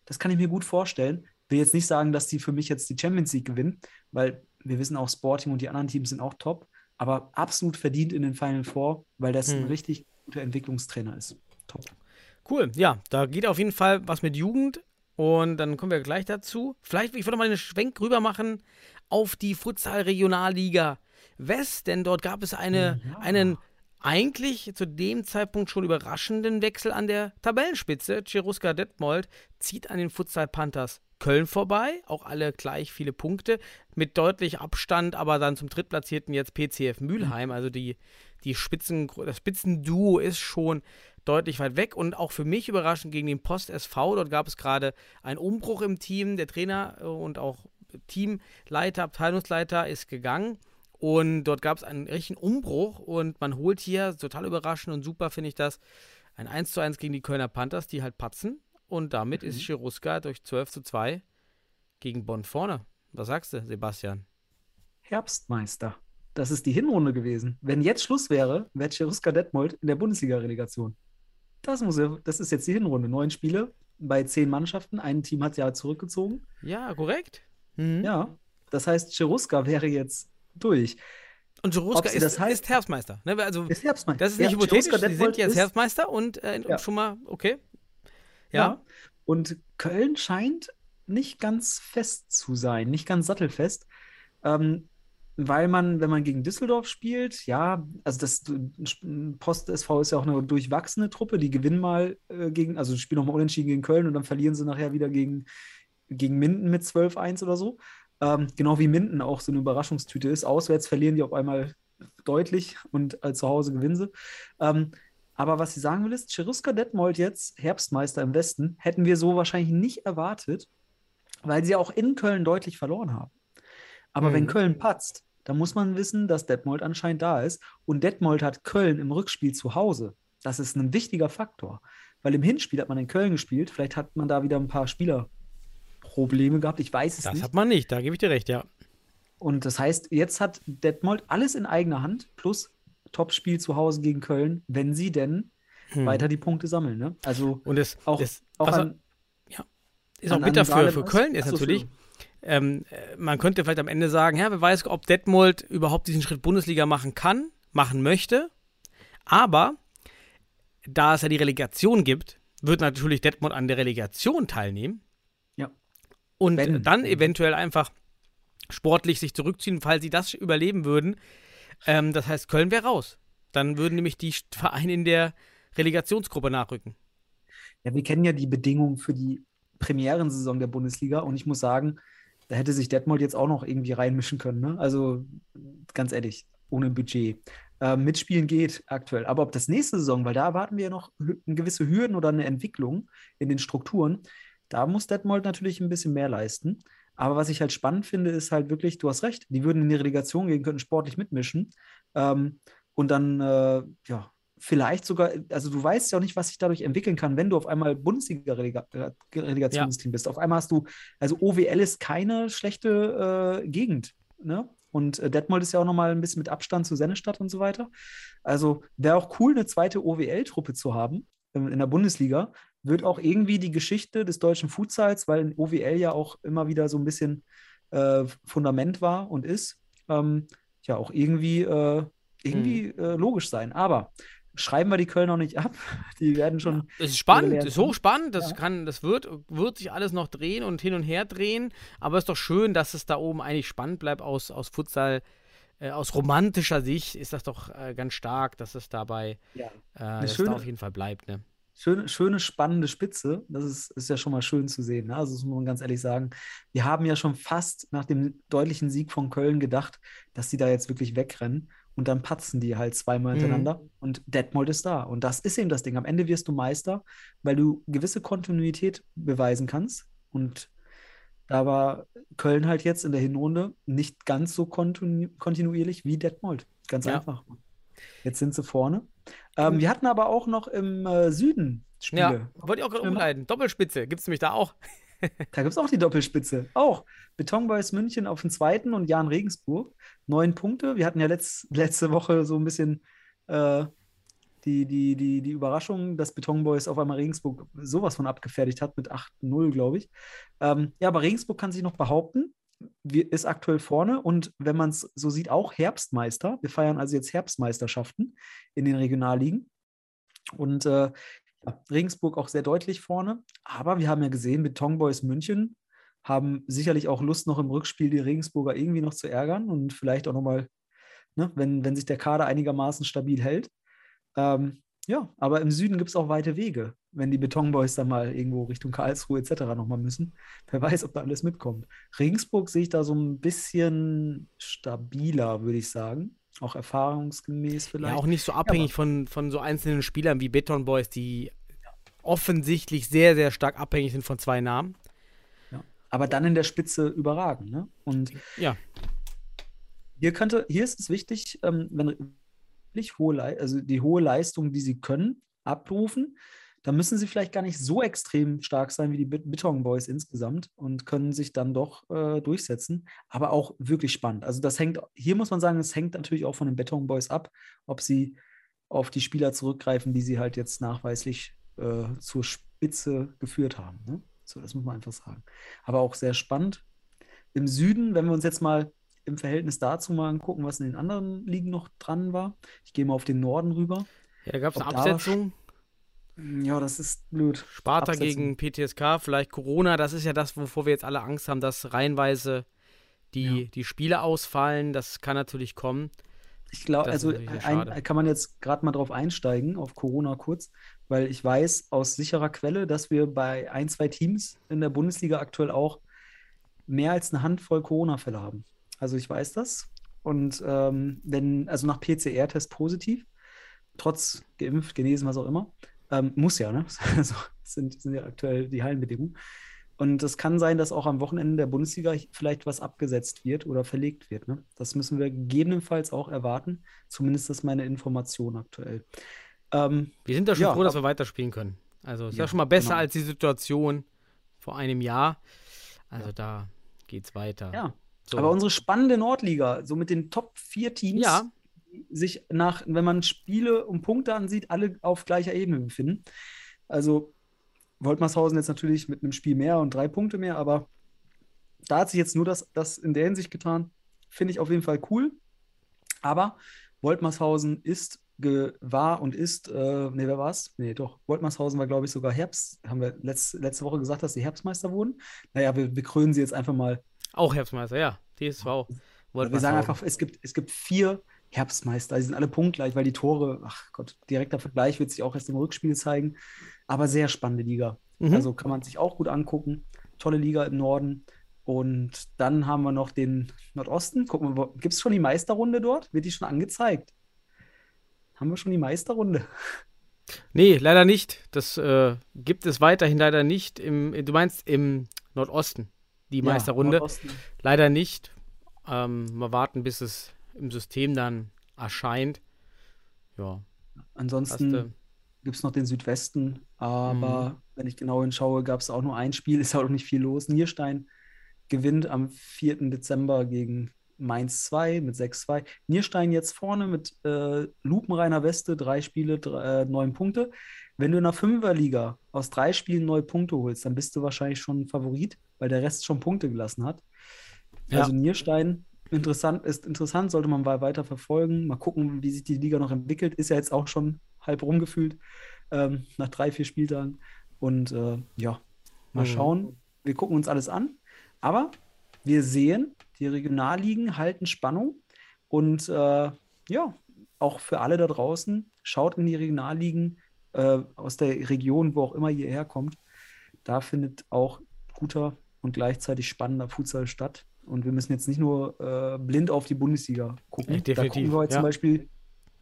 das kann ich mir gut vorstellen. Will jetzt nicht sagen, dass die für mich jetzt die Champions League gewinnen, weil wir wissen auch, Sporting und die anderen Teams sind auch top, aber absolut verdient in den Final Four, weil das ein Hm. richtig guter Entwicklungstrainer ist. Top. Cool, ja, da geht auf jeden Fall was mit Jugend und dann kommen wir gleich dazu. Vielleicht, ich würde mal einen Schwenk rüber machen auf die Futsal-Regionalliga West, denn dort gab es eine, Ja. einen eigentlich zu dem Zeitpunkt schon überraschenden Wechsel an der Tabellenspitze. Cheruska Detmold zieht an den Futsal Panthers Köln vorbei, auch alle gleich viele Punkte, mit deutlich Abstand, aber dann zum Drittplatzierten jetzt PCF Mülheim. Also die, die Spitzen, das Spitzenduo ist schon deutlich weit weg und auch für mich überraschend gegen den Post SV. Dort gab es gerade einen Umbruch im Team. Der Trainer äh, und auch Teamleiter, Abteilungsleiter ist gegangen. Und dort gab es einen richtigen Umbruch und man holt hier, total überraschend und super finde ich das, ein 1 zu 1 gegen die Kölner Panthers, die halt patzen. Und damit ist Cheruska durch 12 zu 2 gegen Bonn vorne. Was sagst du, Sebastian? Herbstmeister. Das ist die Hinrunde gewesen. Wenn jetzt Schluss wäre, wäre Cheruska Detmold in der Bundesliga-Relegation. Das, muss ja, das ist jetzt die Hinrunde. Neun Spiele bei zehn Mannschaften. Ein Team hat ja zurückgezogen. Ja, korrekt. Mhm. Ja, das heißt, Cheruska wäre jetzt durch. Und sie ist, das heißt- ist Herbstmeister. Ne? Also, Ist Herbstmeister. das ist nicht Ja, hypothetisch, sie sind jetzt ist- Herbstmeister und äh, Ja. schon mal, okay. Ja. Ja. Und Köln scheint nicht ganz fest zu sein, nicht ganz sattelfest. Ähm, weil man, wenn man gegen Düsseldorf spielt, ja, also das Post SV ist ja auch eine durchwachsene Truppe, die gewinnen mal äh, gegen, also spielen nochmal unentschieden gegen Köln und dann verlieren sie nachher wieder gegen, gegen Minden mit 12-1 oder so. Ähm, genau wie Minden auch so eine Überraschungstüte ist. Auswärts verlieren die auf einmal deutlich und äh, zu Hause gewinnen sie. Ähm, aber was ich sagen will, ist, Cheruska Detmold jetzt, Herbstmeister im Westen, hätten wir so wahrscheinlich nicht erwartet, weil sie auch in Köln deutlich verloren haben. Aber Mhm. wenn Köln patzt, dann muss man wissen, dass Detmold anscheinend da ist. Und Detmold hat Köln im Rückspiel zu Hause. Das ist ein wichtiger Faktor. Weil im Hinspiel hat man in Köln gespielt. Vielleicht hat man da wieder ein paar Spielerprobleme gehabt. Ich weiß es Das nicht. hat man nicht, da gebe ich dir recht, ja. Und das heißt, jetzt hat Detmold alles in eigener Hand plus Topspiel zu Hause gegen Köln, wenn sie denn Hm. weiter die Punkte sammeln. Ne? Also Und es auch, es, auch was an, ist auch bitter für, für ist- Köln jetzt Ach so, natürlich. Ähm, äh, man könnte vielleicht am Ende sagen, ja, wer weiß, ob Detmold überhaupt diesen Schritt Bundesliga machen kann, machen möchte. Aber da es ja die Relegation gibt, wird natürlich Detmold an der Relegation teilnehmen. Und Wenn. dann eventuell einfach sportlich sich zurückziehen, falls sie das überleben würden. Ähm, das heißt, Köln wäre raus. Dann würden nämlich die Vereine in der Relegationsgruppe nachrücken. Ja, wir kennen ja die Bedingungen für die Premierensaison der Bundesliga und ich muss sagen, da hätte sich Detmold jetzt auch noch irgendwie reinmischen können. Ne? Also ganz ehrlich, ohne Budget. Ähm, mitspielen geht aktuell. Aber ob das nächste Saison, weil da erwarten wir ja noch gewisse Hürden oder eine Entwicklung in den Strukturen, da muss Detmold natürlich ein bisschen mehr leisten. Aber was ich halt spannend finde, ist halt wirklich, du hast recht, die würden in die Relegation gehen, könnten sportlich mitmischen. Ähm, und dann, äh, ja, vielleicht sogar, also du weißt ja auch nicht, was sich dadurch entwickeln kann, wenn du auf einmal Bundesliga-Relegationsteam bist. Auf einmal hast du, also OWL ist keine schlechte äh, Gegend, ne? Und äh, Detmold ist ja auch nochmal ein bisschen mit Abstand zu Sennestadt und so weiter. Also wäre auch cool, eine zweite OWL-Truppe zu haben ähm, in der Bundesliga. Wird auch irgendwie die Geschichte des deutschen Futsals, weil in OWL ja auch immer wieder so ein bisschen äh, Fundament war und ist, ähm, ja auch irgendwie, äh, irgendwie äh, logisch sein. Aber schreiben wir die Köln noch nicht ab. Die werden schon. Es ist spannend, es ist hochspannend, das Ja. kann, das wird, wird sich alles noch drehen und hin und her drehen, aber es ist doch schön, dass es da oben eigentlich spannend bleibt aus, aus Futsal, äh, aus romantischer Sicht ist das doch äh, ganz stark, dass es dabei, Ja. äh, dass schöne- da auf jeden Fall bleibt, ne? Schöne, schöne, spannende Spitze. Das ist, ist ja schon mal schön zu sehen. Ne? Also, das muss man ganz ehrlich sagen. Wir haben ja schon fast nach dem deutlichen Sieg von Köln gedacht, dass die da jetzt wirklich wegrennen. Und dann patzen die halt zweimal Mhm. hintereinander und Detmold ist da. Und das ist eben das Ding. Am Ende wirst du Meister, weil du gewisse Kontinuität beweisen kannst. Und da war Köln halt jetzt in der Hinrunde nicht ganz so kontinu kontinuierlich wie Detmold. Ganz Ja. einfach. Jetzt sind sie vorne. Ähm, wir hatten aber auch noch im äh, Süden Spiele. Ja, wollte ich auch gerade Ja. umleiten. Doppelspitze gibt es nämlich da auch. Da gibt es auch die Doppelspitze. Auch. Betonboys München auf den zweiten und Jan Regensburg. Neun Punkte. Wir hatten ja letz, letzte Woche so ein bisschen äh, die, die, die, die Überraschung, dass Betonboys auf einmal Regensburg sowas von abgefertigt hat mit 8-0, glaube ich. Ähm, ja, aber Regensburg kann sich noch behaupten. Ist aktuell vorne und wenn man es so sieht, auch Herbstmeister. Wir feiern also jetzt Herbstmeisterschaften in den Regionalligen. Und äh, ja, Regensburg auch sehr deutlich vorne. Aber wir haben ja gesehen, Betonboys München haben sicherlich auch Lust, noch im Rückspiel die Regensburger irgendwie noch zu ärgern und vielleicht auch nochmal, ne, wenn, wenn sich der Kader einigermaßen stabil hält. Ähm, ja, aber im Süden gibt es auch weite Wege, wenn die Betonboys dann mal irgendwo Richtung Karlsruhe etc. nochmal müssen. Wer weiß, ob da alles mitkommt. Regensburg sehe ich da so ein bisschen stabiler, würde ich sagen. Auch erfahrungsgemäß vielleicht. Ja, auch nicht so abhängig von, von so einzelnen Spielern wie Beton Boys, die offensichtlich sehr, sehr stark abhängig sind von zwei Namen. aber dann in der Spitze überragen. Ne? Und Ja, hier könnte, hier ist es wichtig, ähm, wenn wirklich hohe, also die hohe Leistung, die sie können, abrufen, dann müssen sie vielleicht gar nicht so extrem stark sein wie die Bet- Beton Boys insgesamt und können sich dann doch äh, durchsetzen. Aber auch wirklich spannend. Also das hängt, hier muss man sagen, es hängt natürlich auch von den Beton Boys ab, ob sie auf die Spieler zurückgreifen, die sie halt jetzt nachweislich äh, zur Spitze geführt haben. Ne? So, das muss man einfach sagen. Aber auch sehr spannend. Im Süden, wenn wir uns jetzt mal im Verhältnis dazu mal angucken, was in den anderen Ligen noch dran war. Ich gehe mal auf den Norden rüber. ja da gab es eine da Absetzung. Ja, das ist blöd. Sparta Absetzung. gegen PTSK, vielleicht Corona, das ist ja das, wovor wir jetzt alle Angst haben, dass reihenweise die, Ja. die Spiele ausfallen. Das kann natürlich kommen. Ich glaube, also ein, kann man jetzt gerade mal drauf einsteigen, auf Corona kurz, weil ich weiß aus sicherer Quelle, dass wir bei ein, zwei Teams in der Bundesliga aktuell auch mehr als eine Handvoll Corona-Fälle haben. Also ich weiß das. Und ähm, wenn, also nach PCR-Test positiv, trotz geimpft, genesen, was auch immer, ähm, muss ja, ne? Also sind, sind ja aktuell die Hallenbedingungen. Und es kann sein, dass auch am Wochenende der Bundesliga vielleicht was abgesetzt wird oder verlegt wird. Ne? Das müssen wir gegebenenfalls auch erwarten. Zumindest ist meine Information aktuell. Ähm, Wir sind da schon Ja, froh, dass wir weiterspielen können. Also ist ja, Ja, schon mal besser genau. als die Situation vor einem Jahr. Also da geht's weiter. ja, So. aber unsere spannende Nordliga, so mit den Top 4 Teams, Ja. die sich nach, wenn man Spiele und Punkte ansieht, alle auf gleicher Ebene befinden. Also Woltmarshausen jetzt natürlich mit einem Spiel mehr und drei Punkte mehr, aber da hat sich jetzt nur das, das in der Hinsicht getan. Finde ich auf jeden Fall cool. Aber Woltmarshausen ist, war und ist, äh, nee, wer war's? Nee, doch. Woltmarshausen war, glaube ich, sogar Herbst. Haben wir letz, letzte Woche gesagt, dass sie Herbstmeister wurden. Naja, wir, wir krönen sie jetzt einfach mal Auch Herbstmeister, ja. TSV. wir sagen Woltmarshausen. einfach, es gibt, es gibt vier Herbstmeister. Die sind alle punktgleich, weil die Tore, ach Gott, direkter Vergleich wird sich auch erst im Rückspiel zeigen. Aber sehr spannende Liga. Mhm. Also kann man sich auch gut angucken. Tolle Liga im Norden. Und dann haben wir noch den Nordosten. Gucken wir, gibt es schon die Meisterrunde dort? Wird die schon angezeigt? Haben wir schon die Meisterrunde? Nee, leider nicht. Das äh, gibt es weiterhin leider nicht. Im, du meinst im Nordosten, die Ja, Meisterrunde. Nordosten. Leider nicht. Ähm, mal warten, bis es im System dann erscheint. Ja, Ansonsten gibt es noch den Südwesten, aber Mhm. wenn ich genau hinschaue, gab es auch nur ein Spiel, ist auch nicht viel los. Nierstein gewinnt am 4. Dezember gegen Mainz 2 mit 6-2. Nierstein jetzt vorne mit äh, lupenreiner Weste, drei Spiele, drei, äh, neun Punkte. Wenn du in der Fünferliga aus drei Spielen neun Punkte holst, dann bist du wahrscheinlich schon Favorit, weil der Rest schon Punkte gelassen hat. Ja. Also Nierstein interessant, ist interessant, sollte man mal weiter verfolgen. Mal gucken, wie sich die Liga noch entwickelt. Ist ja jetzt auch schon halb rumgefühlt ähm, nach drei, vier Spieltagen. Und äh, ja, mal Mhm. schauen. Wir gucken uns alles an. Aber wir sehen, die Regionalligen halten Spannung. Und äh, ja, auch für alle da draußen, schaut in die Regionalligen, äh, aus der Region, wo auch immer ihr herkommt, da findet auch guter und gleichzeitig spannender Futsal statt. Und wir müssen jetzt nicht nur äh, blind auf die Bundesliga gucken. Ja, da gucken wir heute ja. zum Beispiel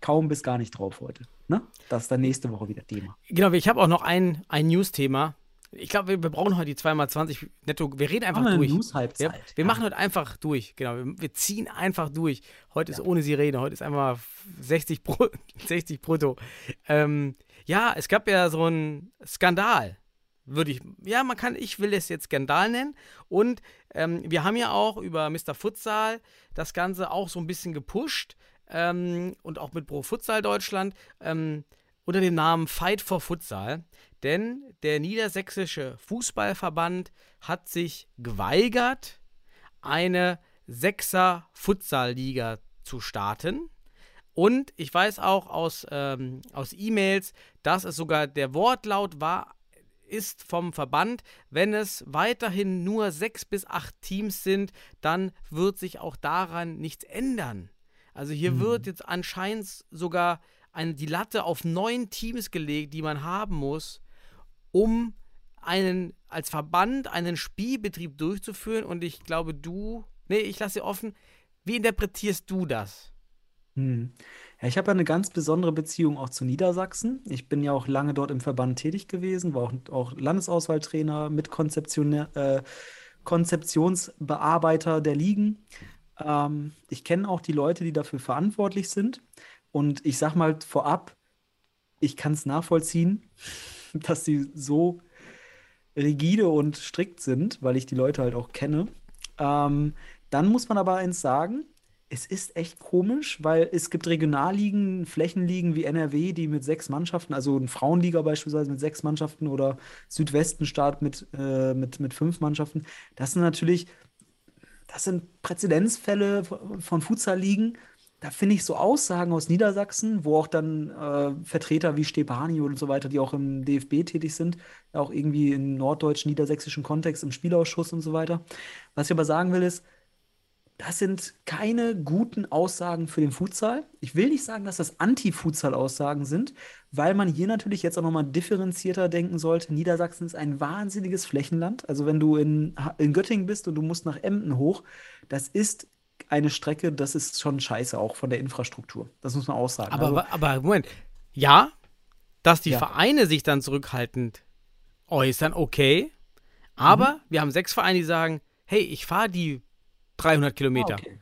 kaum bis gar nicht drauf heute. Ne? Das ist dann nächste Woche wieder Thema. Genau, ich habe auch noch ein, ein News-Thema. Ich glaube, wir, wir brauchen heute die 2x20 netto. Wir reden einfach wir durch. News-Halbzeit. Wir, wir Ja. machen heute einfach durch. Genau, wir, wir ziehen einfach durch. Heute ist ohne Sirene. Heute ist einfach 60, Pro, 60 brutto. Ähm, ja, es gab ja so einen Skandal. Würde ich, ja, man kann, ich will es jetzt Skandal nennen. Und ähm, wir haben ja auch über Mr. Futsal das Ganze auch so ein bisschen gepusht. Ähm, und auch mit Pro Futsal Deutschland. Ähm, unter dem Namen Fight for Futsal. Denn der Niedersächsische Fußballverband hat sich geweigert, eine Sechser Futsal-Liga zu starten. Und ich weiß auch aus, ähm, aus E-Mails, dass es sogar der Wortlaut war, ist vom Verband, wenn es weiterhin nur sechs bis acht Teams sind, dann wird sich auch daran nichts ändern. Also hier wird jetzt anscheinend sogar eine, die Latte auf neun Teams gelegt, die man haben muss, um einen als Verband einen Spielbetrieb durchzuführen. Und ich glaube, du, nee, ich lasse dir offen. Wie interpretierst du das? Hm. Ja, ich habe ja eine ganz besondere Beziehung auch zu Niedersachsen. Ich bin ja auch lange dort im Verband tätig gewesen, war auch, auch Landesauswahltrainer, Mitkonzeptionär, äh, Konzeptionsbearbeiter der Ligen. Ähm, ich kenne auch die Leute, die dafür verantwortlich sind. Und ich sag mal vorab, ich kann es nachvollziehen, dass sie so rigide und strikt sind, weil ich die Leute halt auch kenne. Ähm, dann muss man aber eins sagen, es ist echt komisch, weil es gibt Regionalligen, Flächenligen wie NRW, die mit sechs Mannschaften, also eine Frauenliga beispielsweise mit sechs Mannschaften oder Südwestenstaat mit, äh, mit, mit fünf Mannschaften. Das sind natürlich, das sind Präzedenzfälle von von Futsal-Ligen. Da finde ich so Aussagen aus Niedersachsen, wo auch dann äh, Vertreter wie Stepani und so weiter, die auch im DFB tätig sind, auch irgendwie im norddeutschen, niedersächsischen Kontext, im Spielausschuss und so weiter. Was ich aber sagen will, ist, das sind keine guten Aussagen für den Futsal. Ich will nicht sagen, dass das Anti-Futsal-Aussagen sind, weil man hier natürlich jetzt auch nochmal differenzierter denken sollte. Niedersachsen ist ein wahnsinniges Flächenland. Also wenn du in, in Göttingen bist und du musst nach Emden hoch, das ist eine Strecke, das ist schon scheiße, auch von der Infrastruktur. Das muss man auch sagen. Aber, Also, aber Moment, ja, dass die Ja. Vereine sich dann zurückhaltend äußern, okay. Aber wir haben sechs Vereine, die sagen, hey, ich fahre die 300 Kilometer. ah, okay.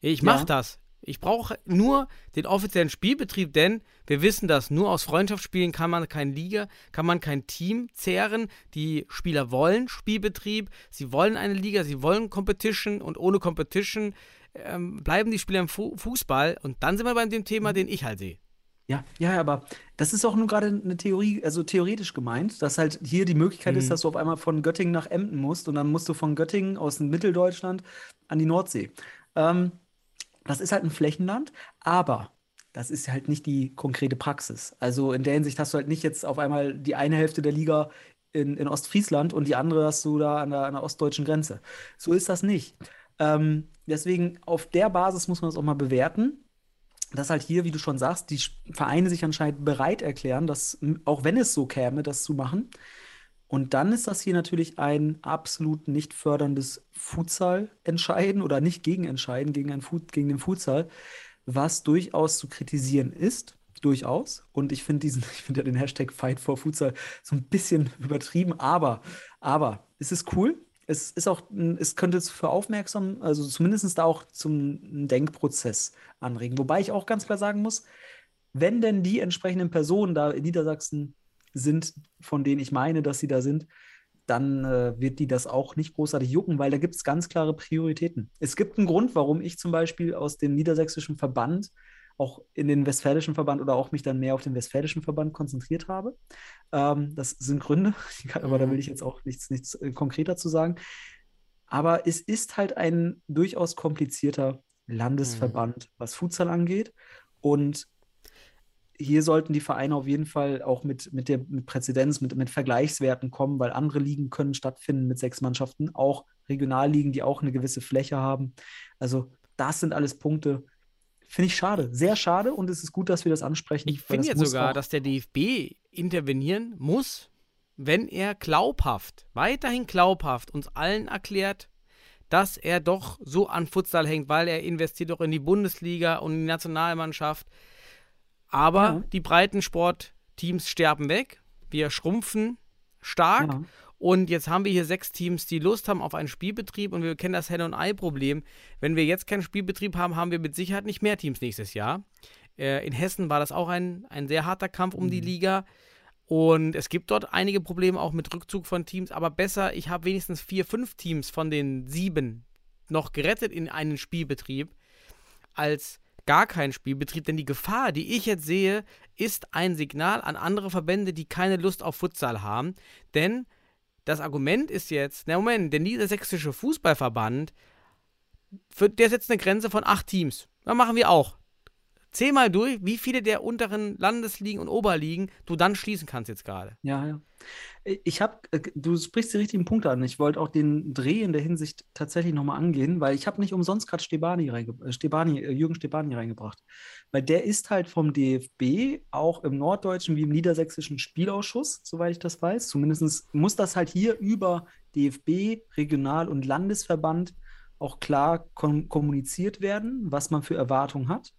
Ich mache Ja. das. Ich brauche nur den offiziellen Spielbetrieb, denn wir wissen das, nur aus Freundschaftsspielen kann man kein Liga, kann man kein Team zehren. Die Spieler wollen Spielbetrieb, sie wollen eine Liga, sie wollen Competition und ohne Competition ähm, bleiben die Spieler im Fu Fußball. Und dann sind wir bei dem Thema, den ich halt sehe. Ja, ja, aber das ist auch nur gerade eine Theorie, also theoretisch gemeint, dass halt hier die Möglichkeit ist, dass du auf einmal von Göttingen nach Emden musst und dann musst du von Göttingen aus Mitteldeutschland an die Nordsee. Ähm, das ist halt ein Flächenland, aber das ist halt nicht die konkrete Praxis. Also in der Hinsicht hast du halt nicht jetzt auf einmal die eine Hälfte der Liga in, in Ostfriesland und die andere hast du da an der, an der ostdeutschen Grenze. So ist das nicht. Ähm, deswegen auf der Basis muss man das auch mal bewerten dass halt hier, wie du schon sagst, die Vereine sich anscheinend bereit erklären, dass, auch wenn es so käme, das zu machen. Und dann ist das hier natürlich ein absolut nicht förderndes Futsal-Entscheiden oder nicht Gegenentscheiden gegen, ein Fu gegen den Futsal, was durchaus zu kritisieren ist. Durchaus. Und ich finde diesen, ich finde ja den Hashtag Fight for Futsal so ein bisschen übertrieben, aber, aber es ist cool. Es ist auch, es könnte für aufmerksam, also zumindest da auch zum Denkprozess anregen. Wobei ich auch ganz klar sagen muss, wenn denn die entsprechenden Personen da in Niedersachsen sind, von denen ich meine, dass sie da sind, dann äh, wird die das auch nicht großartig jucken, weil da gibt es ganz klare Prioritäten. Es gibt einen Grund, warum ich zum Beispiel aus dem niedersächsischen Verband auch in den westfälischen Verband oder auch mich dann mehr auf den westfälischen Verband konzentriert habe. Ähm, das sind Gründe, aber da will ich jetzt auch nichts, nichts äh, konkreter zu sagen. Aber es ist halt ein durchaus komplizierter Landesverband, was Futsal angeht. Und hier sollten die Vereine auf jeden Fall auch mit, mit der mit Präzedenz, mit, mit Vergleichswerten kommen, weil andere Ligen können stattfinden mit sechs Mannschaften, auch Regionalligen, die auch eine gewisse Fläche haben. Also das sind alles Punkte, Finde ich schade. Sehr schade und es ist gut, dass wir das ansprechen. Ich finde jetzt sogar, dass der DFB intervenieren muss, wenn er glaubhaft, weiterhin glaubhaft uns allen erklärt, dass er doch so an Futsal hängt, weil er investiert doch in die Bundesliga und in die Nationalmannschaft. Aber Ja. die Breitensportteams sterben weg, wir schrumpfen stark. Ja. Und jetzt haben wir hier sechs Teams, die Lust haben auf einen Spielbetrieb und wir kennen das Henne- und Ei-Problem. Wenn wir jetzt keinen Spielbetrieb haben, haben wir mit Sicherheit nicht mehr Teams nächstes Jahr. Äh, in Hessen war das auch ein, ein sehr harter Kampf um die Liga. Und es gibt dort einige Probleme auch mit Rückzug von Teams, aber besser, ich habe wenigstens vier, fünf Teams von den sieben noch gerettet in einen Spielbetrieb, als gar keinen Spielbetrieb. Denn die Gefahr, die ich jetzt sehe, ist ein Signal an andere Verbände, die keine Lust auf Futsal haben. Denn das Argument ist jetzt, na Moment, der Niedersächsische Fußballverband, für, der setzt eine Grenze von acht Teams. Das machen wir auch. Zähl mal durch, wie viele der unteren Landesligen und Oberligen du dann schließen kannst jetzt gerade. Ja, ja. Ich habe, du sprichst die richtigen Punkte an. Ich wollte auch den Dreh in der Hinsicht tatsächlich nochmal angehen, weil ich habe nicht umsonst gerade Stebani, äh, Stebani, äh, Jürgen Stebani reingebracht. Weil der ist halt vom DFB auch im norddeutschen wie im niedersächsischen Spielausschuss, soweit ich das weiß. Zumindest muss das halt hier über DFB, Regional- und Landesverband auch klar kom kommuniziert werden, was man für Erwartungen hat.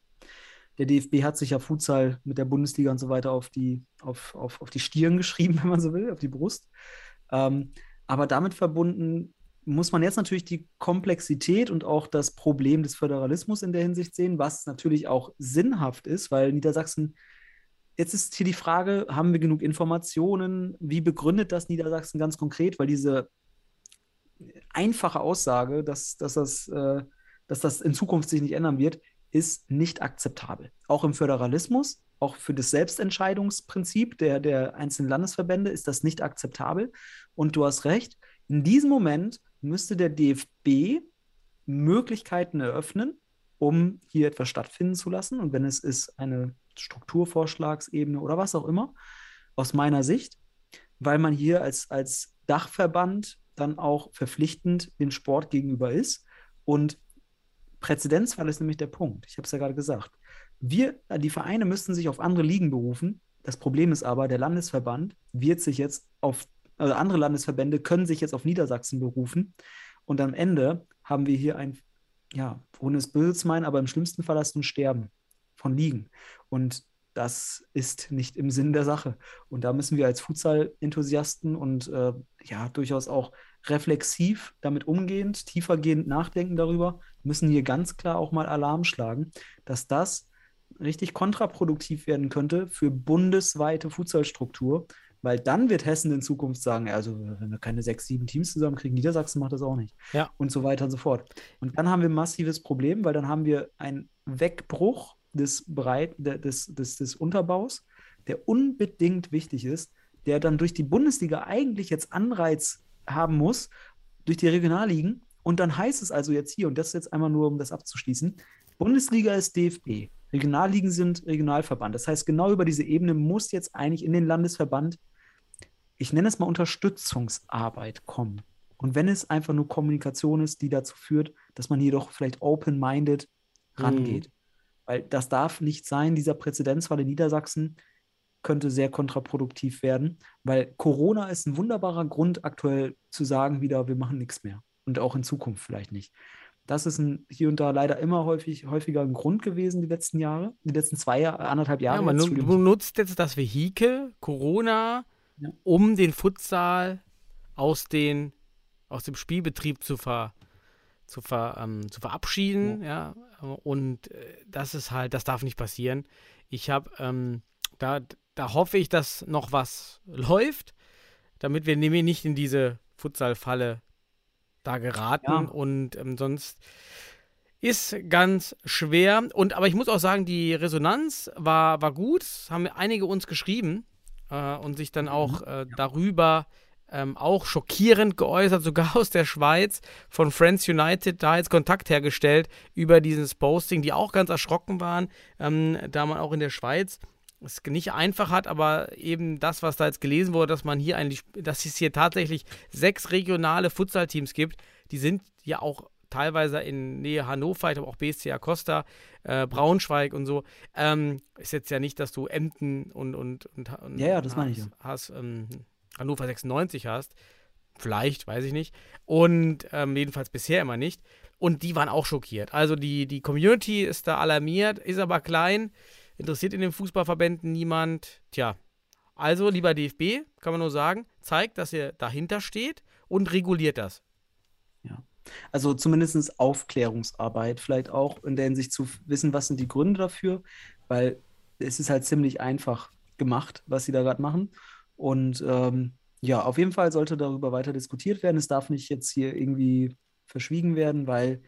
Der DFB hat sich ja Futsal mit der Bundesliga und so weiter auf die, auf, auf, auf die Stirn geschrieben, wenn man so will, auf die Brust. Ähm, aber damit verbunden muss man jetzt natürlich die Komplexität und auch das Problem des Föderalismus in der Hinsicht sehen, was natürlich auch sinnhaft ist, weil Niedersachsen, jetzt ist hier die Frage, haben wir genug Informationen? Wie begründet das Niedersachsen ganz konkret? Weil diese einfache Aussage, dass, dass, das, äh, dass das in Zukunft sich nicht ändern wird, ist nicht akzeptabel. Auch im Föderalismus, auch für das Selbstentscheidungsprinzip der, der einzelnen Landesverbände ist das nicht akzeptabel. Und du hast recht, in diesem Moment müsste der DFB Möglichkeiten eröffnen, um hier etwas stattfinden zu lassen. Und wenn es ist eine Strukturvorschlagsebene oder was auch immer, aus meiner Sicht, weil man hier als, als Dachverband dann auch verpflichtend dem Sport gegenüber ist. Und Präzedenzfall ist nämlich der Punkt. Ich habe es ja gerade gesagt. Wir, die Vereine müssten sich auf andere Ligen berufen. Das Problem ist aber, der Landesverband wird sich jetzt auf, also andere Landesverbände können sich jetzt auf Niedersachsen berufen. Und am Ende haben wir hier ein, ja, ohne es böse zu meinen, aber im schlimmsten Fall hast du ein Sterben von Ligen. Und das ist nicht im Sinn der Sache. Und da müssen wir als Futsal-Enthusiasten und äh, ja, durchaus auch reflexiv damit umgehend, tiefergehend nachdenken darüber, müssen hier ganz klar auch mal Alarm schlagen, dass das richtig kontraproduktiv werden könnte für bundesweite Futsalstruktur, weil dann wird Hessen in Zukunft sagen, also wenn wir keine sechs, sieben Teams zusammenkriegen, Niedersachsen macht das auch nicht. Ja. Und so weiter und so fort. Und dann haben wir ein massives Problem, weil dann haben wir einen Wegbruch des, Breit, des, des, des Unterbaus, der unbedingt wichtig ist, der dann durch die Bundesliga eigentlich jetzt Anreiz haben muss, durch die Regionalligen. Und dann heißt es also jetzt hier, und das jetzt einmal nur, um das abzuschließen, Bundesliga ist DFB, Regionalligen sind Regionalverband. Das heißt, genau über diese Ebene muss jetzt eigentlich in den Landesverband, ich nenne es mal Unterstützungsarbeit kommen. Und wenn es einfach nur Kommunikation ist, die dazu führt, dass man jedoch vielleicht open-minded rangeht. Weil das darf nicht sein, dieser Präzedenzfall in Niedersachsen könnte sehr kontraproduktiv werden, weil Corona ist ein wunderbarer Grund, aktuell zu sagen, wieder, wir machen nichts mehr. Und auch in Zukunft vielleicht nicht. Das ist ein, hier und da leider immer häufig, häufiger ein Grund gewesen, die letzten Jahre, die letzten zwei Jahre, anderthalb Jahre. Ja, man nutzt jetzt das Vehikel Corona, Ja. um den Futsal aus, den, aus dem Spielbetrieb zu, ver, zu, ver, ähm, zu verabschieden. Ja. Und äh, das ist halt, das darf nicht passieren. Ich habe, ähm, da, da hoffe ich, dass noch was läuft, damit wir nämlich nicht in diese Futsal-Falle da geraten Ja. und ähm, sonst ist ganz schwer. Und aber ich muss auch sagen, die Resonanz war, war gut. Es haben einige uns geschrieben äh, und sich dann auch äh, darüber ähm, auch schockierend geäußert, sogar aus der Schweiz von Friends United, da jetzt Kontakt hergestellt über dieses Posting, die auch ganz erschrocken waren, ähm, da man auch in der Schweiz es nicht einfach hat, aber eben das, was da jetzt gelesen wurde, dass man hier eigentlich, dass es hier tatsächlich sechs regionale Futsal-Teams gibt, die sind ja auch teilweise in Nähe Hannover, ich habe auch BSC Acosta, äh, Braunschweig und so. Ähm, ist jetzt ja nicht, dass du Emden und, und, und, und Ja, ja, das meine ich hast, hast ähm, Hannover 96 hast. Vielleicht, weiß ich nicht. Und ähm, jedenfalls bisher immer nicht. Und die waren auch schockiert. Also die, die Community ist da alarmiert, ist aber klein, interessiert in den Fußballverbänden niemand. Tja, also lieber DFB, kann man nur sagen, zeigt, dass ihr dahinter steht und reguliert das. Also zumindest Aufklärungsarbeit, vielleicht auch in der Hinsicht zu wissen, was sind die Gründe dafür, weil es ist halt ziemlich einfach gemacht, was sie da gerade machen. Und ähm, ja, auf jeden Fall sollte darüber weiter diskutiert werden. Es darf nicht jetzt hier irgendwie verschwiegen werden, weil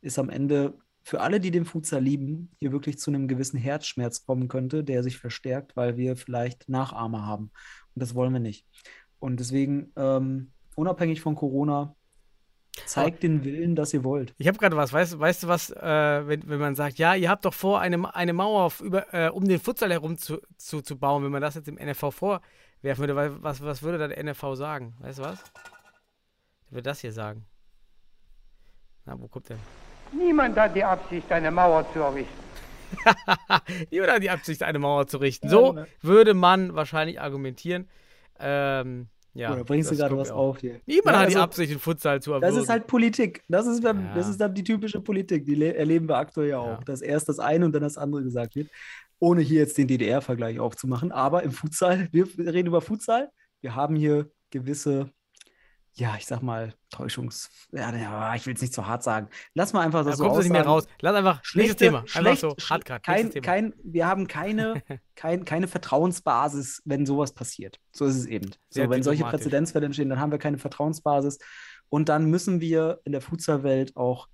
es am Ende für alle, die den Futsal lieben, hier wirklich zu einem gewissen Herzschmerz kommen könnte, der sich verstärkt, weil wir vielleicht Nachahmer haben. Und das wollen wir nicht. Und deswegen, ähm, unabhängig von Corona, zeigt den Willen, dass ihr wollt. Ich habe gerade was, weißt, weißt du was, äh, wenn, wenn man sagt, ja, ihr habt doch vor, eine, eine Mauer über, äh, um den Futsal herum zu, zu, zu bauen, wenn man das jetzt im NFV vorwerfen würde, was, was würde da der NFV sagen? Weißt du was? Der würde das hier sagen. Na, wo kommt der? Niemand hat die Absicht, eine Mauer zu errichten. Niemand hat die Absicht, eine Mauer zu richten. So würde man wahrscheinlich argumentieren. Ähm, ja, Oder bringst du das gerade was auf hier? Niemand Ja, hat die also- Absicht, den Futsal zu Das erwürgen. ist halt Politik. Das ist, dann, Ja. das ist dann die typische Politik. Die le- erleben wir aktuell ja auch. Ja. Dass erst das eine und dann das andere gesagt wird. Ohne hier jetzt den DDR-Vergleich aufzumachen. Aber im Futsal, wir reden über Futsal. Wir haben hier gewisse, ja, ich sag mal, Täuschungs. Ja, ich will es nicht zu hart sagen. Lass mal einfach da das so kommst du nicht mehr raus. Lass einfach, nächstes Schlechte, Thema. Einfach schlecht, so, sch- Hardcut, kein, Thema. kein, wir haben keine, kein, keine Vertrauensbasis, wenn sowas passiert. So ist es eben. So, wenn solche. Präzedenzfälle entstehen, dann haben wir keine Vertrauensbasis. Und dann müssen wir in der Futsal-Welt auch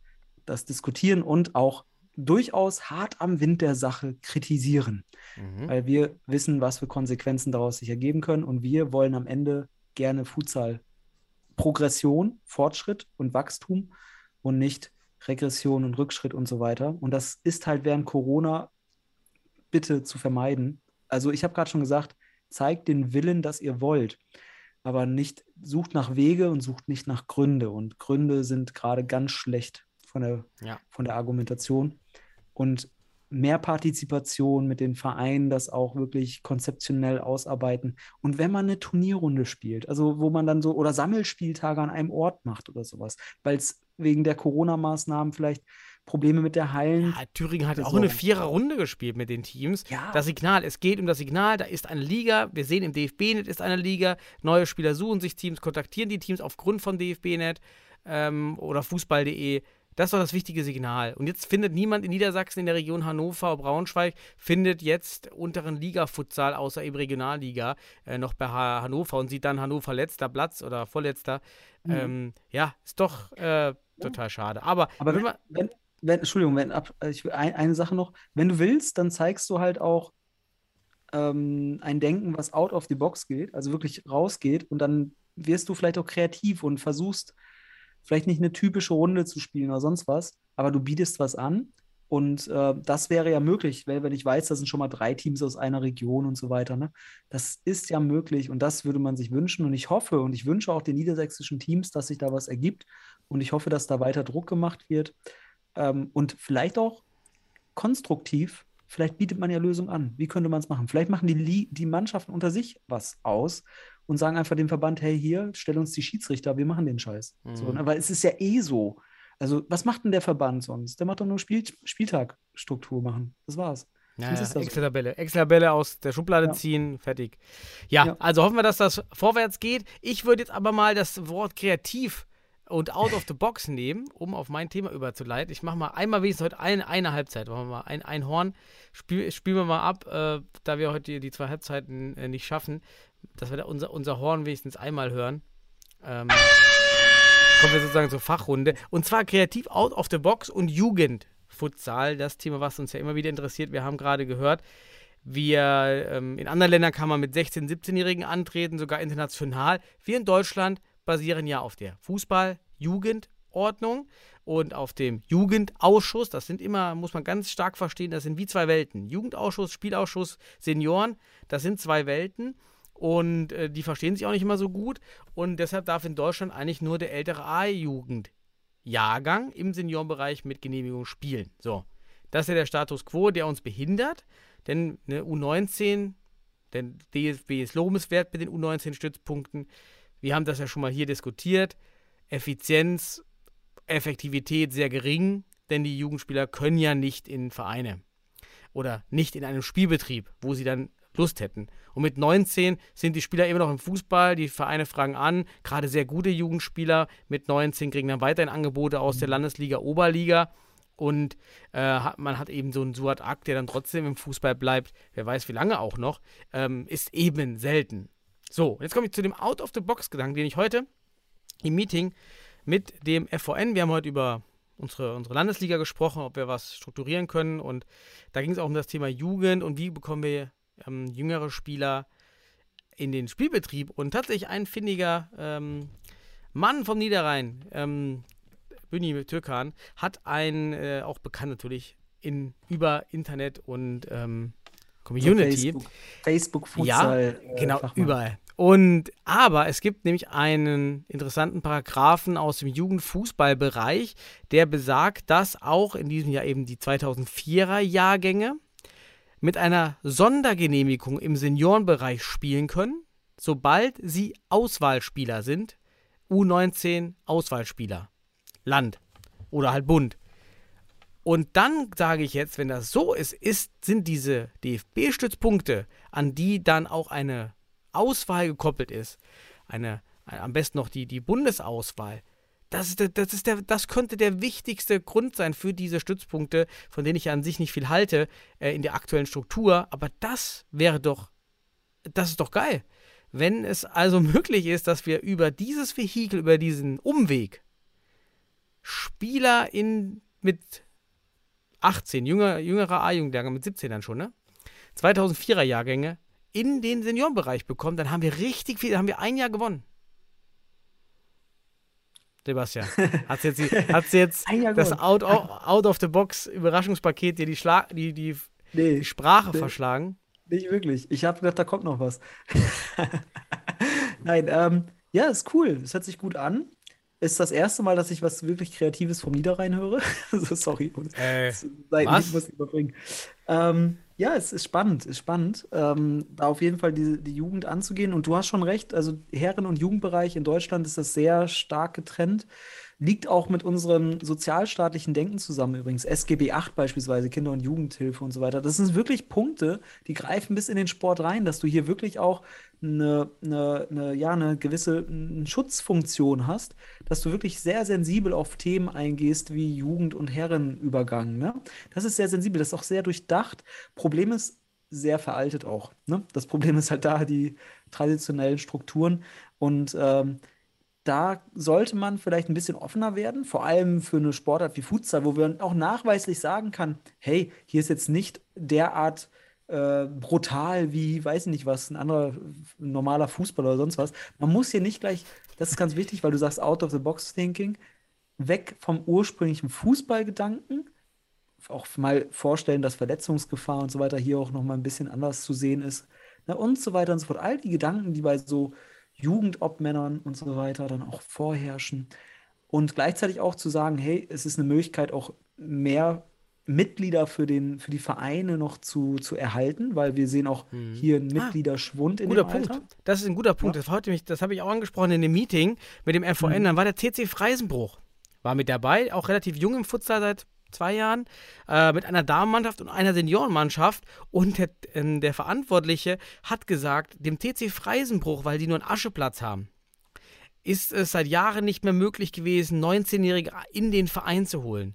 das diskutieren und auch durchaus hart am Wind der Sache kritisieren, Mhm. weil wir wissen, was für Konsequenzen daraus sich ergeben können. Und wir wollen am Ende gerne Futsal Progression, Fortschritt und Wachstum und nicht Regression und Rückschritt und so weiter. Und das ist halt während Corona bitte zu vermeiden. Also ich habe gerade schon gesagt, zeigt den Willen, dass ihr wollt, aber nicht sucht nach Wege und sucht nicht nach Gründe. Und Gründe sind gerade ganz schlecht von der, Ja. von der Argumentation. Und mehr Partizipation mit den Vereinen, das auch wirklich konzeptionell ausarbeiten. Und wenn man eine Turnierrunde spielt, also wo man dann so oder Sammelspieltage an einem Ort macht oder sowas, weil es wegen der Corona-Maßnahmen vielleicht Probleme mit der Hallen. Ja, Thüringen hat auch eine Vierer-Runde gespielt mit den Teams. Ja. Das Signal, es geht um das Signal, da ist eine Liga. Wir sehen im DFB-Net ist eine Liga. Neue Spieler suchen sich Teams, kontaktieren die Teams aufgrund von DFB-Net ähm, oder Fußball.de. Das ist doch das wichtige Signal. Und jetzt findet niemand in Niedersachsen in der Region Hannover, Braunschweig, findet jetzt unteren Liga-Futsal außer eben Regionalliga äh, noch bei ha Hannover und sieht dann Hannover letzter Platz oder vorletzter. Mhm. Ähm, ja, ist doch äh, total schade. Aber, Aber wenn wenn, man, wenn, wenn Entschuldigung, wenn ab, äh, ich ein, eine Sache noch, wenn du willst, dann zeigst du halt auch ähm, ein Denken, was out of the box geht, also wirklich rausgeht und dann wirst du vielleicht auch kreativ und versuchst vielleicht nicht eine typische Runde zu spielen oder sonst was, aber du bietest was an und äh, das wäre ja möglich, weil wenn ich weiß, das sind schon mal drei Teams aus einer Region und so weiter, ne? Das ist ja möglich und das würde man sich wünschen und ich hoffe und ich wünsche auch den niedersächsischen Teams, dass sich da was ergibt und ich hoffe, dass da weiter Druck gemacht wird ähm, und vielleicht auch konstruktiv. Vielleicht bietet man ja Lösungen an. Wie könnte man es machen? Vielleicht machen die, die Mannschaften unter sich was aus und sagen einfach dem Verband, hey, hier, stell uns die Schiedsrichter, wir machen den Scheiß. So, Mhm. ne? Weil es ist ja eh so. Also, was macht denn der Verband sonst? Der macht doch nur Spiel Spieltagstruktur machen. Das war's. Ja, ja, so. Excel-Tabelle. Excel-Tabelle aus der Schublade Ja. ziehen, fertig. Ja, Ja. also hoffen wir, dass das vorwärts geht. Ich würde jetzt aber mal das Wort kreativ und out of the box nehmen, um auf mein Thema überzuleiten. Ich mache mal einmal wenigstens heute ein, eine Halbzeit. Machen wir mal ein, ein Horn. Spiel, spielen wir mal ab, äh, da wir heute die, die zwei Halbzeiten äh, nicht schaffen, dass wir unser, unser Horn wenigstens einmal hören. Ähm, kommen wir sozusagen zur Fachrunde. Und zwar kreativ out of the box und Jugendfutsal. Das Thema, was uns ja immer wieder interessiert. Wir haben gerade gehört, wir ähm, in anderen Ländern kann man mit 16-, 17-Jährigen antreten, sogar international. Wir in Deutschland basieren ja auf der Fußball-Jugendordnung und auf dem Jugendausschuss. Das sind immer, muss man ganz stark verstehen, das sind wie zwei Welten. Jugendausschuss, Spielausschuss, Senioren, das sind zwei Welten. Und äh, die verstehen sich auch nicht immer so gut. Und deshalb darf in Deutschland eigentlich nur der ältere A-Jugend Jahrgang im Seniorenbereich mit Genehmigung spielen. So, das ist ja der Status quo, der uns behindert, denn eine U19, denn DFB ist lobenswert mit den U19-Stützpunkten. Wir haben das ja schon mal hier diskutiert. Effizienz, Effektivität sehr gering, denn die Jugendspieler können ja nicht in Vereine oder nicht in einem Spielbetrieb, wo sie dann Lust hätten. Und mit 19 sind die Spieler immer noch im Fußball, die Vereine fragen an, gerade sehr gute Jugendspieler mit 19 kriegen dann weiterhin Angebote aus der Landesliga, Oberliga. Und äh, man hat eben so einen Suat Ak, der dann trotzdem im Fußball bleibt, wer weiß wie lange auch noch, ähm, ist eben selten. So, jetzt komme ich zu dem Out-of-the-Box-Gedanken, den ich heute im Meeting mit dem FVN, wir haben heute über unsere, unsere Landesliga gesprochen, ob wir was strukturieren können. Und da ging es auch um das Thema Jugend und wie bekommen wir ähm, jüngere Spieler in den Spielbetrieb. Und tatsächlich ein findiger ähm, Mann vom Niederrhein, ähm, Büni Türkan, hat ein, äh, auch bekannt natürlich, in, über Internet und ähm, Community. Facebook, Facebook Futsal. Ja, genau, äh, überall. Und aber es gibt nämlich einen interessanten Paragraphen aus dem Jugendfußballbereich, der besagt, dass auch in diesem Jahr eben die 2004er Jahrgänge mit einer Sondergenehmigung im Seniorenbereich spielen können, sobald sie Auswahlspieler sind. U19 Auswahlspieler. Land oder halt Bund. Und dann sage ich jetzt, wenn das so ist, ist sind diese DFB-Stützpunkte, an die dann auch eine Auswahl gekoppelt ist, eine, am besten noch die, die Bundesauswahl, das, das, ist der, das könnte der wichtigste Grund sein für diese Stützpunkte, von denen ich ja an sich nicht viel halte äh, in der aktuellen Struktur. Aber das wäre doch, das ist doch geil. Wenn es also möglich ist, dass wir über dieses Vehikel, über diesen Umweg Spieler in, mit 18, jünger, jüngerer A-Jugendjahrgang mit 17 dann schon, ne? 2004er Jahrgänge in den Seniorenbereich bekommen, dann haben wir richtig viel, dann haben wir ein Jahr gewonnen. Sebastian, hat jetzt, hat's jetzt das out, out of the Box Überraschungspaket dir die, Schla die, die, nee, die Sprache nee, verschlagen? Nicht wirklich. Ich habe gedacht, da kommt noch was. Nein, ähm, ja, ist cool. Es hört sich gut an. Ist das erste Mal, dass ich was wirklich Kreatives vom Niederrhein höre. Sorry. Äh, was? Ich muss überbringen. Ähm, ja, es ist spannend, ist spannend, ähm, da auf jeden Fall die, die Jugend anzugehen. Und du hast schon recht, also Herren- und Jugendbereich in Deutschland ist das sehr stark getrennt. Liegt auch mit unserem sozialstaatlichen Denken zusammen übrigens. SGB 8 beispielsweise, Kinder- und Jugendhilfe und so weiter. Das sind wirklich Punkte, die greifen bis in den Sport rein, dass du hier wirklich auch eine, eine, eine, ja, eine gewisse eine Schutzfunktion hast, dass du wirklich sehr sensibel auf Themen eingehst wie Jugend- und Herrenübergang. Ne? Das ist sehr sensibel, das ist auch sehr durchdacht. Problem ist, sehr veraltet auch. Ne? Das Problem ist halt da die traditionellen Strukturen und ähm, da sollte man vielleicht ein bisschen offener werden, vor allem für eine Sportart wie Futsal, wo man auch nachweislich sagen kann, hey, hier ist jetzt nicht derart äh, brutal wie, weiß ich nicht was, ein anderer normaler Fußballer oder sonst was. Man muss hier nicht gleich, das ist ganz wichtig, weil du sagst out of the box thinking, weg vom ursprünglichen Fußballgedanken, auch mal vorstellen, dass Verletzungsgefahr und so weiter hier auch noch mal ein bisschen anders zu sehen ist, na, und so weiter und so fort. All die Gedanken, die bei so Jugendobmännern und so weiter dann auch vorherrschen. Und gleichzeitig auch zu sagen, hey, es ist eine Möglichkeit, auch mehr Mitglieder für, den, für die Vereine noch zu, zu erhalten, weil wir sehen auch hm. hier einen ah, Mitgliederschwund ah, in guter dem Punkt. Alter. Das ist ein guter Punkt. Ja. Das, mich, das habe ich auch angesprochen in dem Meeting mit dem FVN. Hm. Dann war der TC Freisenbruch. War mit dabei, auch relativ jung im Futsal seit zwei Jahren, äh, mit einer Damenmannschaft und einer Seniorenmannschaft. Und der, äh, der Verantwortliche hat gesagt, dem TC Freisenbruch, weil die nur einen Ascheplatz haben, ist es seit Jahren nicht mehr möglich gewesen, 19-Jährige in den Verein zu holen.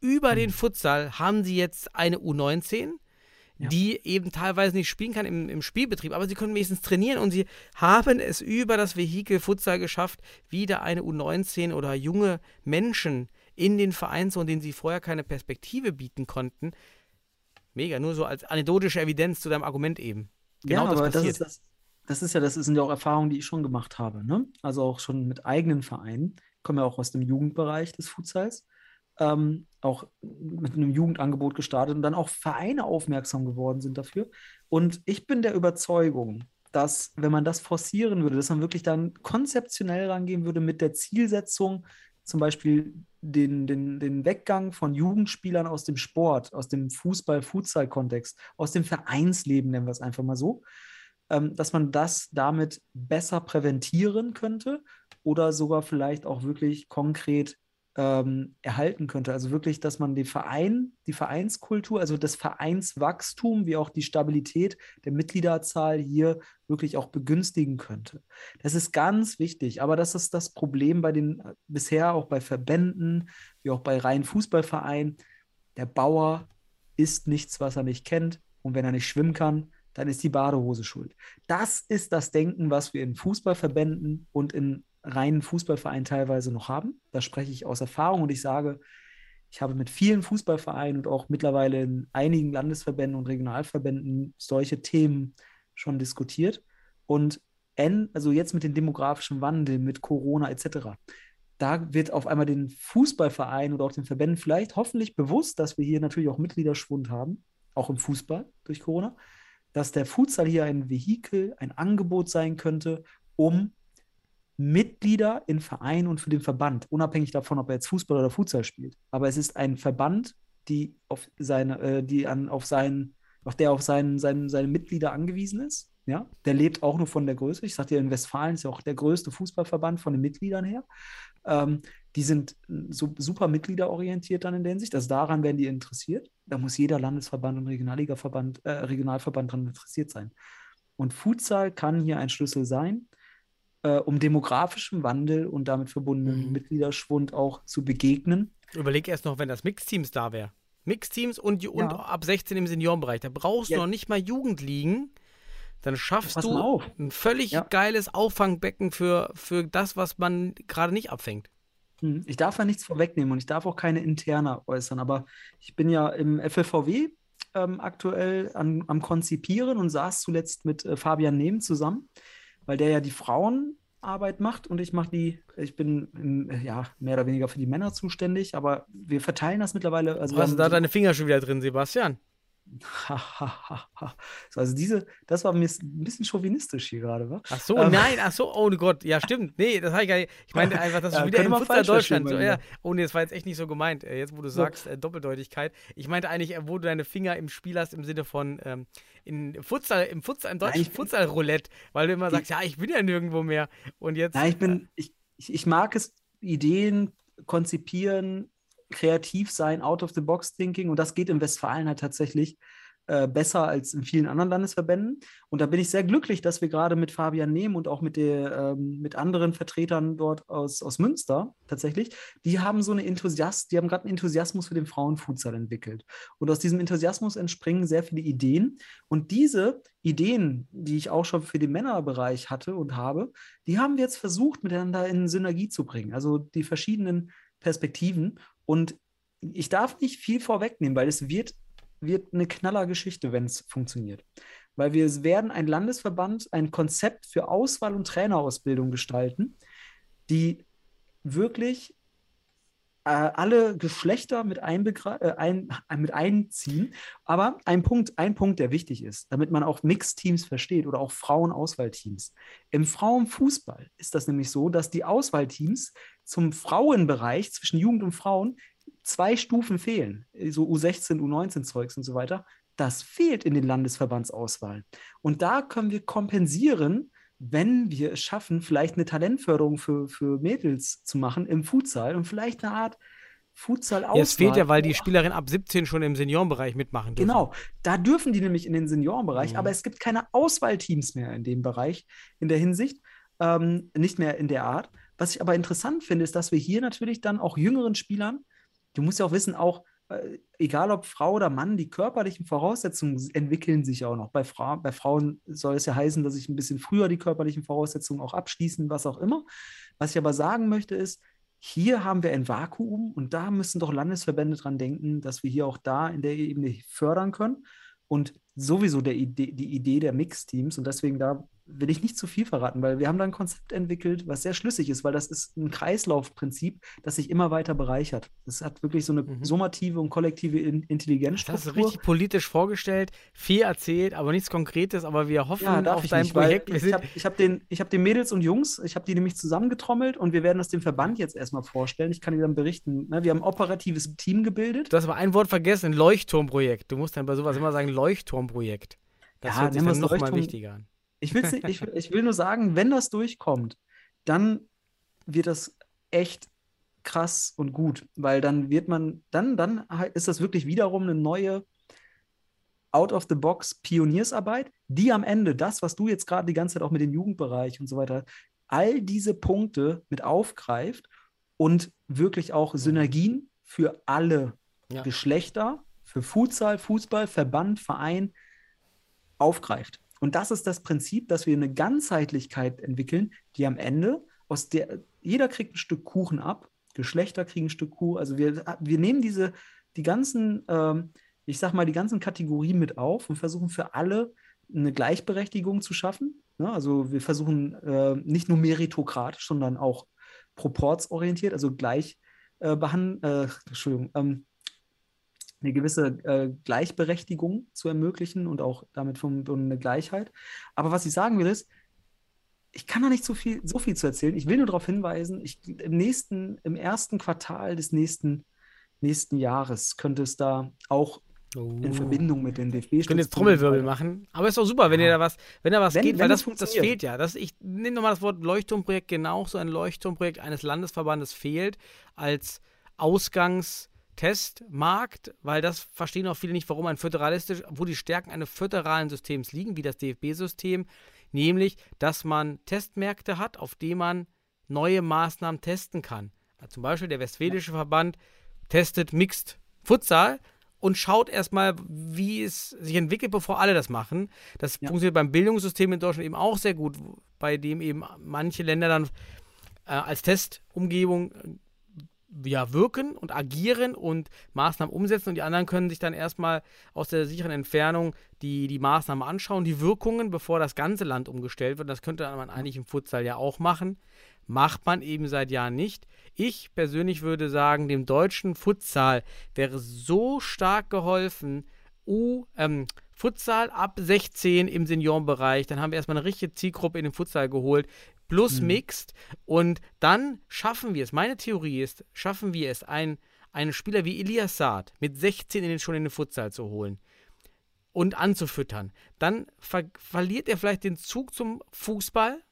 Über mhm. den Futsal haben sie jetzt eine U19, ja. die eben teilweise nicht spielen kann im, im, Spielbetrieb, aber sie können wenigstens trainieren und sie haben es über das Vehikel Futsal geschafft, wieder eine U19 oder junge Menschen in den Verein zu, denen sie vorher keine Perspektive bieten konnten. Mega, nur so als anekdotische Evidenz zu deinem Argument eben. Genau ja, das aber passiert. Das ist, das, das ist ja, das sind ja auch Erfahrungen, die ich schon gemacht habe. Ne? Also auch schon mit eigenen Vereinen. Ich komme ja auch aus dem Jugendbereich des Futsals. Ähm, auch mit einem Jugendangebot gestartet und dann auch Vereine aufmerksam geworden sind dafür. Und ich bin der Überzeugung, dass, wenn man das forcieren würde, dass man wirklich dann konzeptionell rangehen würde mit der Zielsetzung, zum Beispiel den, den, den Weggang von Jugendspielern aus dem Sport, aus dem Fußball-Futsal-Kontext, aus dem Vereinsleben, nennen wir es einfach mal so, ähm, dass man das damit besser präventieren könnte oder sogar vielleicht auch wirklich konkret ähm, erhalten könnte. Also wirklich, dass man den Verein, die Vereinskultur, also das Vereinswachstum, wie auch die Stabilität der Mitgliederzahl hier wirklich auch begünstigen könnte. Das ist ganz wichtig, aber das ist das Problem bei den bisher auch bei Verbänden, wie auch bei reinen Fußballvereinen. Der Bauer ist nichts, was er nicht kennt. Und wenn er nicht schwimmen kann, dann ist die Badehose schuld. Das ist das Denken, was wir in Fußballverbänden und in reinen Fußballverein teilweise noch haben. Da spreche ich aus Erfahrung und ich sage, ich habe mit vielen Fußballvereinen und auch mittlerweile in einigen Landesverbänden und Regionalverbänden solche Themen schon diskutiert. Und en, also jetzt mit dem demografischen Wandel, mit Corona etc., da wird auf einmal den Fußballvereinen oder auch den Verbänden vielleicht hoffentlich bewusst, dass wir hier natürlich auch Mitgliederschwund haben, auch im Fußball durch Corona, dass der Futsal hier ein Vehikel, ein Angebot sein könnte, um Mitglieder in Verein und für den Verband, unabhängig davon, ob er jetzt Fußball oder Futsal spielt. Aber es ist ein Verband, die auf seine, äh, die an, auf seinen, auf der auf seinen, seinen, seine Mitglieder angewiesen ist. Ja, der lebt auch nur von der Größe. Ich sagte ja, in Westfalen ist ja auch der größte Fußballverband von den Mitgliedern her. Ähm, die sind so super mitgliederorientiert dann in der Hinsicht. Also daran werden die interessiert. Da muss jeder Landesverband und Regionalligaverband, äh, Regionalverband daran interessiert sein. Und Futsal kann hier ein Schlüssel sein äh, um demografischem Wandel und damit verbundenen mhm. Mitgliederschwund auch zu begegnen. Überleg erst noch, wenn das Mixteams da wäre. Mixteams und, ja. und ab 16 im Seniorenbereich. Da brauchst ja. du noch nicht mal Jugendligen. Dann schaffst du ein völlig ja. geiles Auffangbecken für, für das, was man gerade nicht abfängt. Hm, ich darf ja nichts vorwegnehmen und ich darf auch keine interne äußern, aber ich bin ja im FLVW ähm, aktuell an, am Konzipieren und saß zuletzt mit äh, Fabian Nehm zusammen weil der ja die Frauenarbeit macht und ich mache die, ich bin ja mehr oder weniger für die Männer zuständig, aber wir verteilen das mittlerweile. Also Hast du da deine Finger schon wieder drin, Sebastian? also diese, das war mir ein bisschen chauvinistisch hier gerade, wa? Ach so, ähm, nein, ach so, oh Gott, ja stimmt, nee, das habe ich gar nicht, ich meinte einfach, dass ja, du wieder im Futsal Deutschland, so, ja, oh nee, das war jetzt echt nicht so gemeint, äh, jetzt wo du sagst, äh, Doppeldeutigkeit, ich meinte eigentlich, äh, wo du deine Finger im Spiel hast, im Sinne von, ähm, in Futsal, im Futsal, im deutschen Futsal-Roulette, weil du immer sagst, ja, ich bin ja nirgendwo mehr. Und jetzt. Nein, ich bin, ich, ich, ich mag es, Ideen konzipieren, kreativ sein, out of the box thinking. Und das geht in Westfalen halt tatsächlich äh, besser als in vielen anderen Landesverbänden. Und da bin ich sehr glücklich, dass wir gerade mit Fabian Nehm und auch mit, der, ähm, mit anderen Vertretern dort aus, aus Münster tatsächlich, die haben so eine Enthusiast, die haben gerade einen Enthusiasmus für den Frauenfutsal entwickelt. Und aus diesem Enthusiasmus entspringen sehr viele Ideen. Und diese Ideen, die ich auch schon für den Männerbereich hatte und habe, die haben wir jetzt versucht, miteinander in Synergie zu bringen. Also die verschiedenen Perspektiven. Und ich darf nicht viel vorwegnehmen, weil es wird, wird eine knaller Geschichte, wenn es funktioniert. Weil wir werden ein Landesverband ein Konzept für Auswahl und Trainerausbildung gestalten, die wirklich äh, alle Geschlechter mit, äh, ein, äh, mit einziehen. Aber ein Punkt, ein Punkt, der wichtig ist, damit man auch Mixteams versteht oder auch Frauenauswahlteams. Im Frauenfußball ist das nämlich so, dass die Auswahlteams zum Frauenbereich zwischen Jugend und Frauen zwei Stufen fehlen, so U16, U19-Zeugs und so weiter. Das fehlt in den Landesverbandsauswahlen. Und da können wir kompensieren, wenn wir es schaffen, vielleicht eine Talentförderung für, für Mädels zu machen im Futsal und vielleicht eine Art Futsal ja, Es fehlt ja, weil die Spielerinnen ab 17 schon im Seniorenbereich mitmachen dürfen. Genau, da dürfen die nämlich in den Seniorenbereich, mhm. aber es gibt keine Auswahlteams mehr in dem Bereich in der Hinsicht, ähm, nicht mehr in der Art. Was ich aber interessant finde, ist, dass wir hier natürlich dann auch jüngeren Spielern, du musst ja auch wissen, auch äh, egal ob Frau oder Mann, die körperlichen Voraussetzungen entwickeln sich auch noch. Bei, Fra bei Frauen soll es ja heißen, dass ich ein bisschen früher die körperlichen Voraussetzungen auch abschließen, was auch immer. Was ich aber sagen möchte ist, hier haben wir ein Vakuum und da müssen doch Landesverbände dran denken, dass wir hier auch da in der Ebene fördern können. Und sowieso der Idee, die Idee der Mixteams und deswegen da will ich nicht zu viel verraten, weil wir haben da ein Konzept entwickelt, was sehr schlüssig ist, weil das ist ein Kreislaufprinzip, das sich immer weiter bereichert. Es hat wirklich so eine Mhm. summative und kollektive In Das Intelligenzstruktur. richtig politisch vorgestellt, viel erzählt, aber nichts Konkretes, aber wir hoffen Ja, auf dein nicht, Projekt. Ich habe hab den, ich hab den Mädels und Jungs, ich habe die nämlich zusammengetrommelt und wir werden das dem Verband jetzt erstmal vorstellen. Ich kann dir dann berichten. Ne? Wir haben ein operatives Team gebildet. du hast aber ein Wort vergessen, ein Leuchtturmprojekt. Du musst dann bei sowas immer sagen Leuchtturmprojekt. Das Ja, hört sich dann nochmal wichtiger an. Ich, will's nicht, ich, ich will nur sagen, wenn das durchkommt, dann wird das echt krass und gut, weil dann wird man, dann, dann ist das wirklich wiederum eine neue Out-of-the-Box Pioniersarbeit, die am Ende das, was du jetzt gerade die ganze Zeit auch mit dem Jugendbereich und so weiter, all diese Punkte mit aufgreift und wirklich auch Synergien für alle Ja. Geschlechter, für Futsal, Fußball, Verband, Verein aufgreift. Und das ist das Prinzip, dass wir eine Ganzheitlichkeit entwickeln, die am Ende aus der, jeder kriegt ein Stück Kuchen ab, Geschlechter kriegen ein Stück Kuchen. Also wir, wir nehmen diese, die ganzen, ähm, ich sag mal, die ganzen Kategorien mit auf und versuchen für alle eine Gleichberechtigung zu schaffen. Ne? Also wir versuchen äh, nicht nur meritokratisch, sondern auch proportsorientiert, also gleich äh, behandeln, äh, Entschuldigung, ähm, eine gewisse äh, Gleichberechtigung zu ermöglichen und auch damit eine Gleichheit. Aber was ich sagen will ist, ich kann da nicht so viel, so viel zu erzählen. Ich will nur darauf hinweisen, ich, im nächsten, im ersten Quartal des nächsten, nächsten Jahres könnte es da auch in Verbindung mit den dfb Ich könnte jetzt Trommelwirbel machen. Aber ist doch super, wenn ihr da was, wenn da was Wenn- geht, wenn weil das das, fehlt ja. Das, ich nehme nochmal das Wort Leuchtturmprojekt, genau so ein Leuchtturmprojekt eines Landesverbandes fehlt als Ausgangstestmarkt, weil das verstehen auch viele nicht, warum ein föderalistisch, wo die Stärken eines föderalen Systems liegen, wie das DFB-System, nämlich, dass man Testmärkte hat, auf denen man neue Maßnahmen testen kann. Zum Beispiel der Westfälische Verband testet Mixed Futsal und schaut erstmal, wie es sich entwickelt, bevor alle das machen. Das Ja. funktioniert beim Bildungssystem in Deutschland eben auch sehr gut, bei dem eben manche Länder dann äh, als Testumgebung äh, ja, wirken und agieren und Maßnahmen umsetzen und die anderen können sich dann erstmal aus der sicheren Entfernung die, die Maßnahmen anschauen, die Wirkungen, bevor das ganze Land umgestellt wird. Das könnte man eigentlich im Futsal ja auch machen. Macht man eben seit Jahren nicht. Ich persönlich würde sagen, dem deutschen Futsal wäre so stark geholfen, U, ähm, Futsal ab 16 im Seniorenbereich. Dann haben wir erstmal eine richtige Zielgruppe in den Futsal geholt. Plus Mixed. Und dann schaffen wir es. Meine Theorie ist, schaffen wir es, einen, einen Spieler wie Elias Saad mit 16 in den, schon in den Futsal zu holen und anzufüttern. Dann ver verliert er vielleicht den Zug zum Fußball.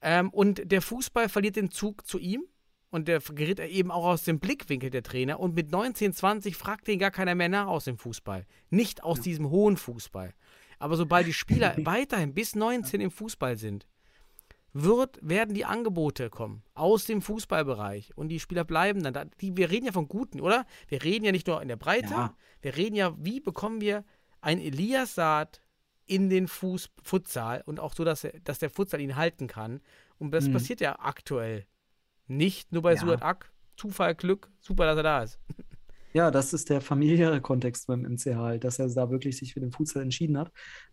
Ähm, und der Fußball verliert den Zug zu ihm. Und der gerät er eben auch aus dem Blickwinkel der Trainer. Und mit 19, 20 fragt den gar keiner mehr nach aus dem Fußball. Nicht aus diesem hohen Fußball. Aber sobald die Spieler weiterhin bis 19 im Fußball sind, wird, werden die Angebote kommen aus dem Fußballbereich. Und die Spieler bleiben dann da. Die, wir reden ja von Guten, oder? Wir reden ja nicht nur in der Breite. Ja. Wir reden ja, wie bekommen wir ein Elias Saad in den Fuß Futsal und auch so, dass, er, dass der Futsal ihn halten kann. Und das Mhm. passiert ja aktuell nicht nur bei Ja. Suat Ak. Zufall, Glück, super, dass er da ist. Ja, das ist der familiäre Kontext beim MCH, halt, dass er da wirklich sich für den Futsal entschieden hat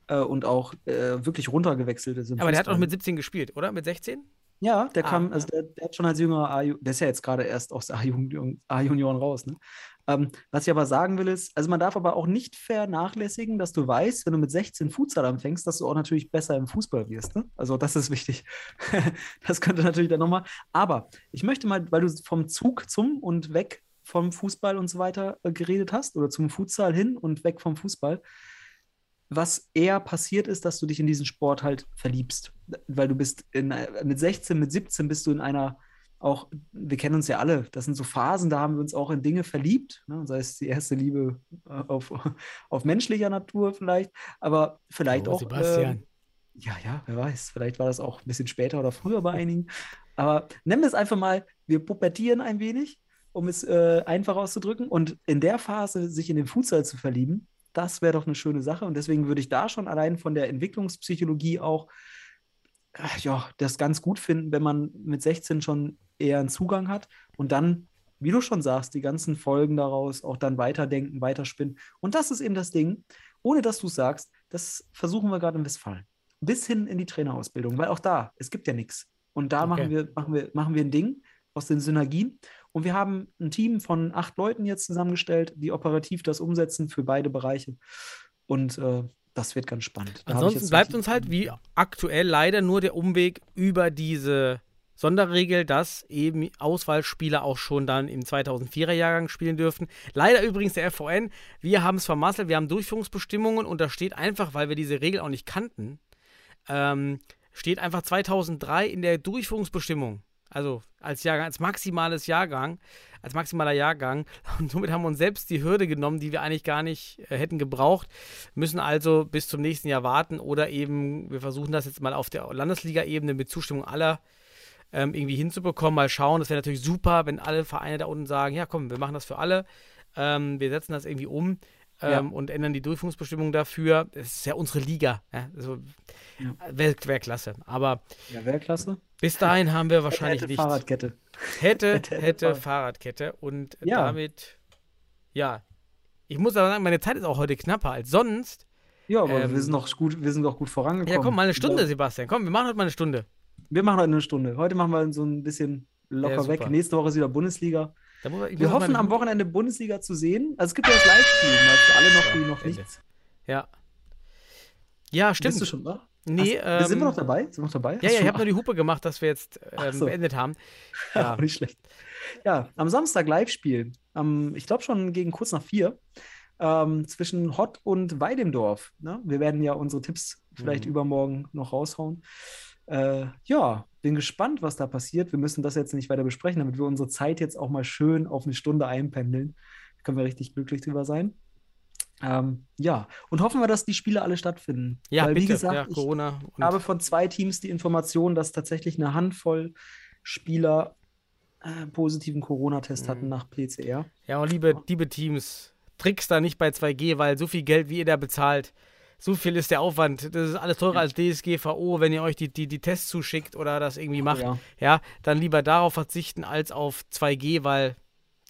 äh, und auch äh, wirklich runtergewechselt ist. Aber der hat auch Fußball. mit 17 gespielt, oder? Mit 16? Ja, der Ah, kam, also der, der hat schon als jüngerer A, der ist ja jetzt gerade erst aus A-Junioren raus. Ne? Ähm, was ich aber sagen will, ist, also man darf aber auch nicht vernachlässigen, dass du weißt, wenn du mit 16 Futsal anfängst, dass du auch natürlich besser im Fußball wirst. Ne? Also das ist wichtig. das könnte natürlich dann nochmal. Aber ich möchte mal, weil du vom Zug zum und weg vom Fußball und so weiter äh, geredet hast oder zum Futsal hin und weg vom Fußball, was eher passiert ist, dass du dich in diesen Sport halt verliebst. Weil du bist in, mit 16, mit 17 bist du in einer auch, wir kennen uns ja alle, das sind so Phasen, da haben wir uns auch in Dinge verliebt, ne? sei es die erste Liebe äh, auf, auf menschlicher Natur vielleicht, aber vielleicht Oh, auch. Sebastian. ähm, ja, ja, wer weiß, vielleicht war das auch ein bisschen später oder früher bei einigen. Aber nennen wir es einfach mal, wir pubertieren ein wenig, um es äh, einfach auszudrücken. Und in der Phase sich in den Futsal zu verlieben, das wäre doch eine schöne Sache. Und deswegen würde ich da schon allein von der Entwicklungspsychologie auch ach, ja, das ganz gut finden, wenn man mit 16 schon eher einen Zugang hat und dann, wie du schon sagst, die ganzen Folgen daraus auch dann weiterdenken, weiterspinnen. Und das ist eben das Ding, ohne dass du es sagst, das versuchen wir gerade in Westfalen. bis hin in die Trainerausbildung, weil auch da, es gibt ja nichts. Und da Okay. machen, wir, machen, wir, machen wir ein Ding aus den Synergien. Und wir haben ein Team von acht Leuten jetzt zusammengestellt, die operativ das umsetzen für beide Bereiche. Und äh, das wird ganz spannend. Da Ansonsten bleibt uns halt wie aktuell leider nur der Umweg über diese Sonderregel, dass eben Auswahlspieler auch schon dann im 2004er Jahrgang spielen dürfen. Leider übrigens der FVN, wir haben es vermasselt, wir haben Durchführungsbestimmungen und da steht einfach, weil wir diese Regel auch nicht kannten, ähm, steht einfach 2003 in der Durchführungsbestimmung. Also als Jahrgang, als maximales Jahrgang, als maximaler Jahrgang. Und somit haben wir uns selbst die Hürde genommen, die wir eigentlich gar nicht äh, hätten gebraucht. Müssen also bis zum nächsten Jahr warten oder eben, wir versuchen das jetzt mal auf der Landesliga-Ebene mit Zustimmung aller ähm, irgendwie hinzubekommen. Mal schauen. Das wäre natürlich super, wenn alle Vereine da unten sagen, ja komm, wir machen das für alle. Ähm, wir setzen das irgendwie um ähm, Ja. und ändern die Durchführungsbestimmung dafür. Das ist ja unsere Liga. Ja? Also, Ja. Wäre wär klasse. Aber Ja, wäre klasse. bis dahin haben wir wahrscheinlich Hätte nicht. Fahrradkette. Hätte, Hätte, hätte, hätte Fahrrad- Fahrradkette. Und damit, ja. Ich muss aber sagen, meine Zeit ist auch heute knapper als sonst. Ja, aber Ähm, wir sind noch gut, wir sind noch gut vorangekommen. Ja, komm, mal eine Stunde. Sebastian. Komm, wir machen heute mal eine Stunde. Wir machen heute eine Stunde. Heute machen wir so ein bisschen locker Ja, weg. Nächste Woche ist wieder Bundesliga. Ich Wir hoffen, am Wochenende Bundesliga zu sehen. Also es gibt ja das Live-Spiel, weil für alle noch, die noch Ende. nichts. Ja. Ja, stimmt. Bist du schon da? Nee, Hast, sind wir ähm, noch dabei? Sind wir noch dabei? Ja, ja, ich habe nur die Hupe gemacht, dass wir jetzt ähm, so. beendet haben. Ja, nicht schlecht. Ja, am Samstag Live-Spiel. Am, ich glaube schon gegen kurz nach vier. Ähm, zwischen Hott und Weidemdorf. Ne? Wir werden ja unsere Tipps vielleicht Mhm. übermorgen noch raushauen. Äh, ja, bin gespannt, was da passiert. Wir müssen das jetzt nicht weiter besprechen, damit wir unsere Zeit jetzt auch mal schön auf eine Stunde einpendeln. Da können wir richtig glücklich drüber sein. Ähm, ja, und hoffen wir, dass die Spiele alle stattfinden. Ja, Weil, bitte. wie gesagt, ja, ich, Corona. Ich habe von zwei Teams die Information, dass tatsächlich eine Handvoll Spieler äh, positiven Corona-Test Mhm. hatten nach PCR. ja, und liebe, liebe Teams, trickst da nicht bei 2G, weil so viel Geld, wie ihr da bezahlt, so viel ist der Aufwand. Das ist alles teurer Ja. als DSGVO, wenn ihr euch die, die, die Tests zuschickt oder das irgendwie macht. ja. Ja, dann lieber darauf verzichten als auf 2G, weil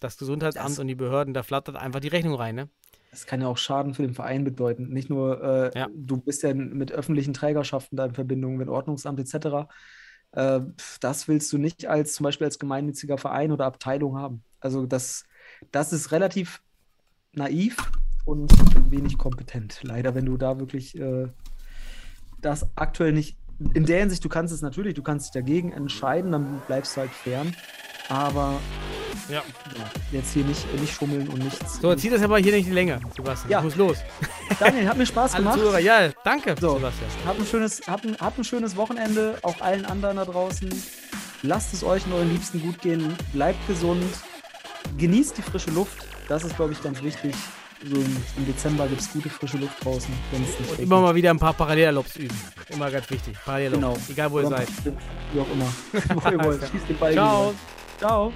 das Gesundheitsamt Das- und die Behörden, da flattert einfach die Rechnung rein, ne? Das kann ja auch Schaden für den Verein bedeuten. Nicht nur, äh, Ja. du bist ja mit öffentlichen Trägerschaften da in Verbindung, mit Ordnungsamt etc. Äh, das willst du nicht als zum Beispiel als gemeinnütziger Verein oder Abteilung haben. Also das, das ist relativ naiv und wenig kompetent. Leider, wenn du da wirklich äh, das aktuell nicht. In der Hinsicht, du kannst es natürlich, du kannst dich dagegen entscheiden, dann bleibst du halt fern. Aber Ja. ja, jetzt hier nicht, nicht schummeln und nichts. So, zieh das aber hier nicht in die Länge, Sebastian. Ja. Ich muss los. Daniel, hat mir Spaß gemacht. Zuhörer, ja, danke, So. Sebastian. Habt ein, schönes, habt, ein, habt ein schönes Wochenende, auch allen anderen da draußen. Lasst es euch und euren Liebsten gut gehen. Bleibt gesund. Genießt die frische Luft. Das ist, glaube ich, ganz wichtig. So im, Dezember gibt es gute frische Luft draußen, Und regnet. immer mal wieder ein paar Parallelalops üben. Immer ganz wichtig. Parallelalops. Genau. Egal, wo ihr Oder- seid. Wie auch immer. wo ihr wollt. Schießt den Ball. Ciao. wieder. Ciao.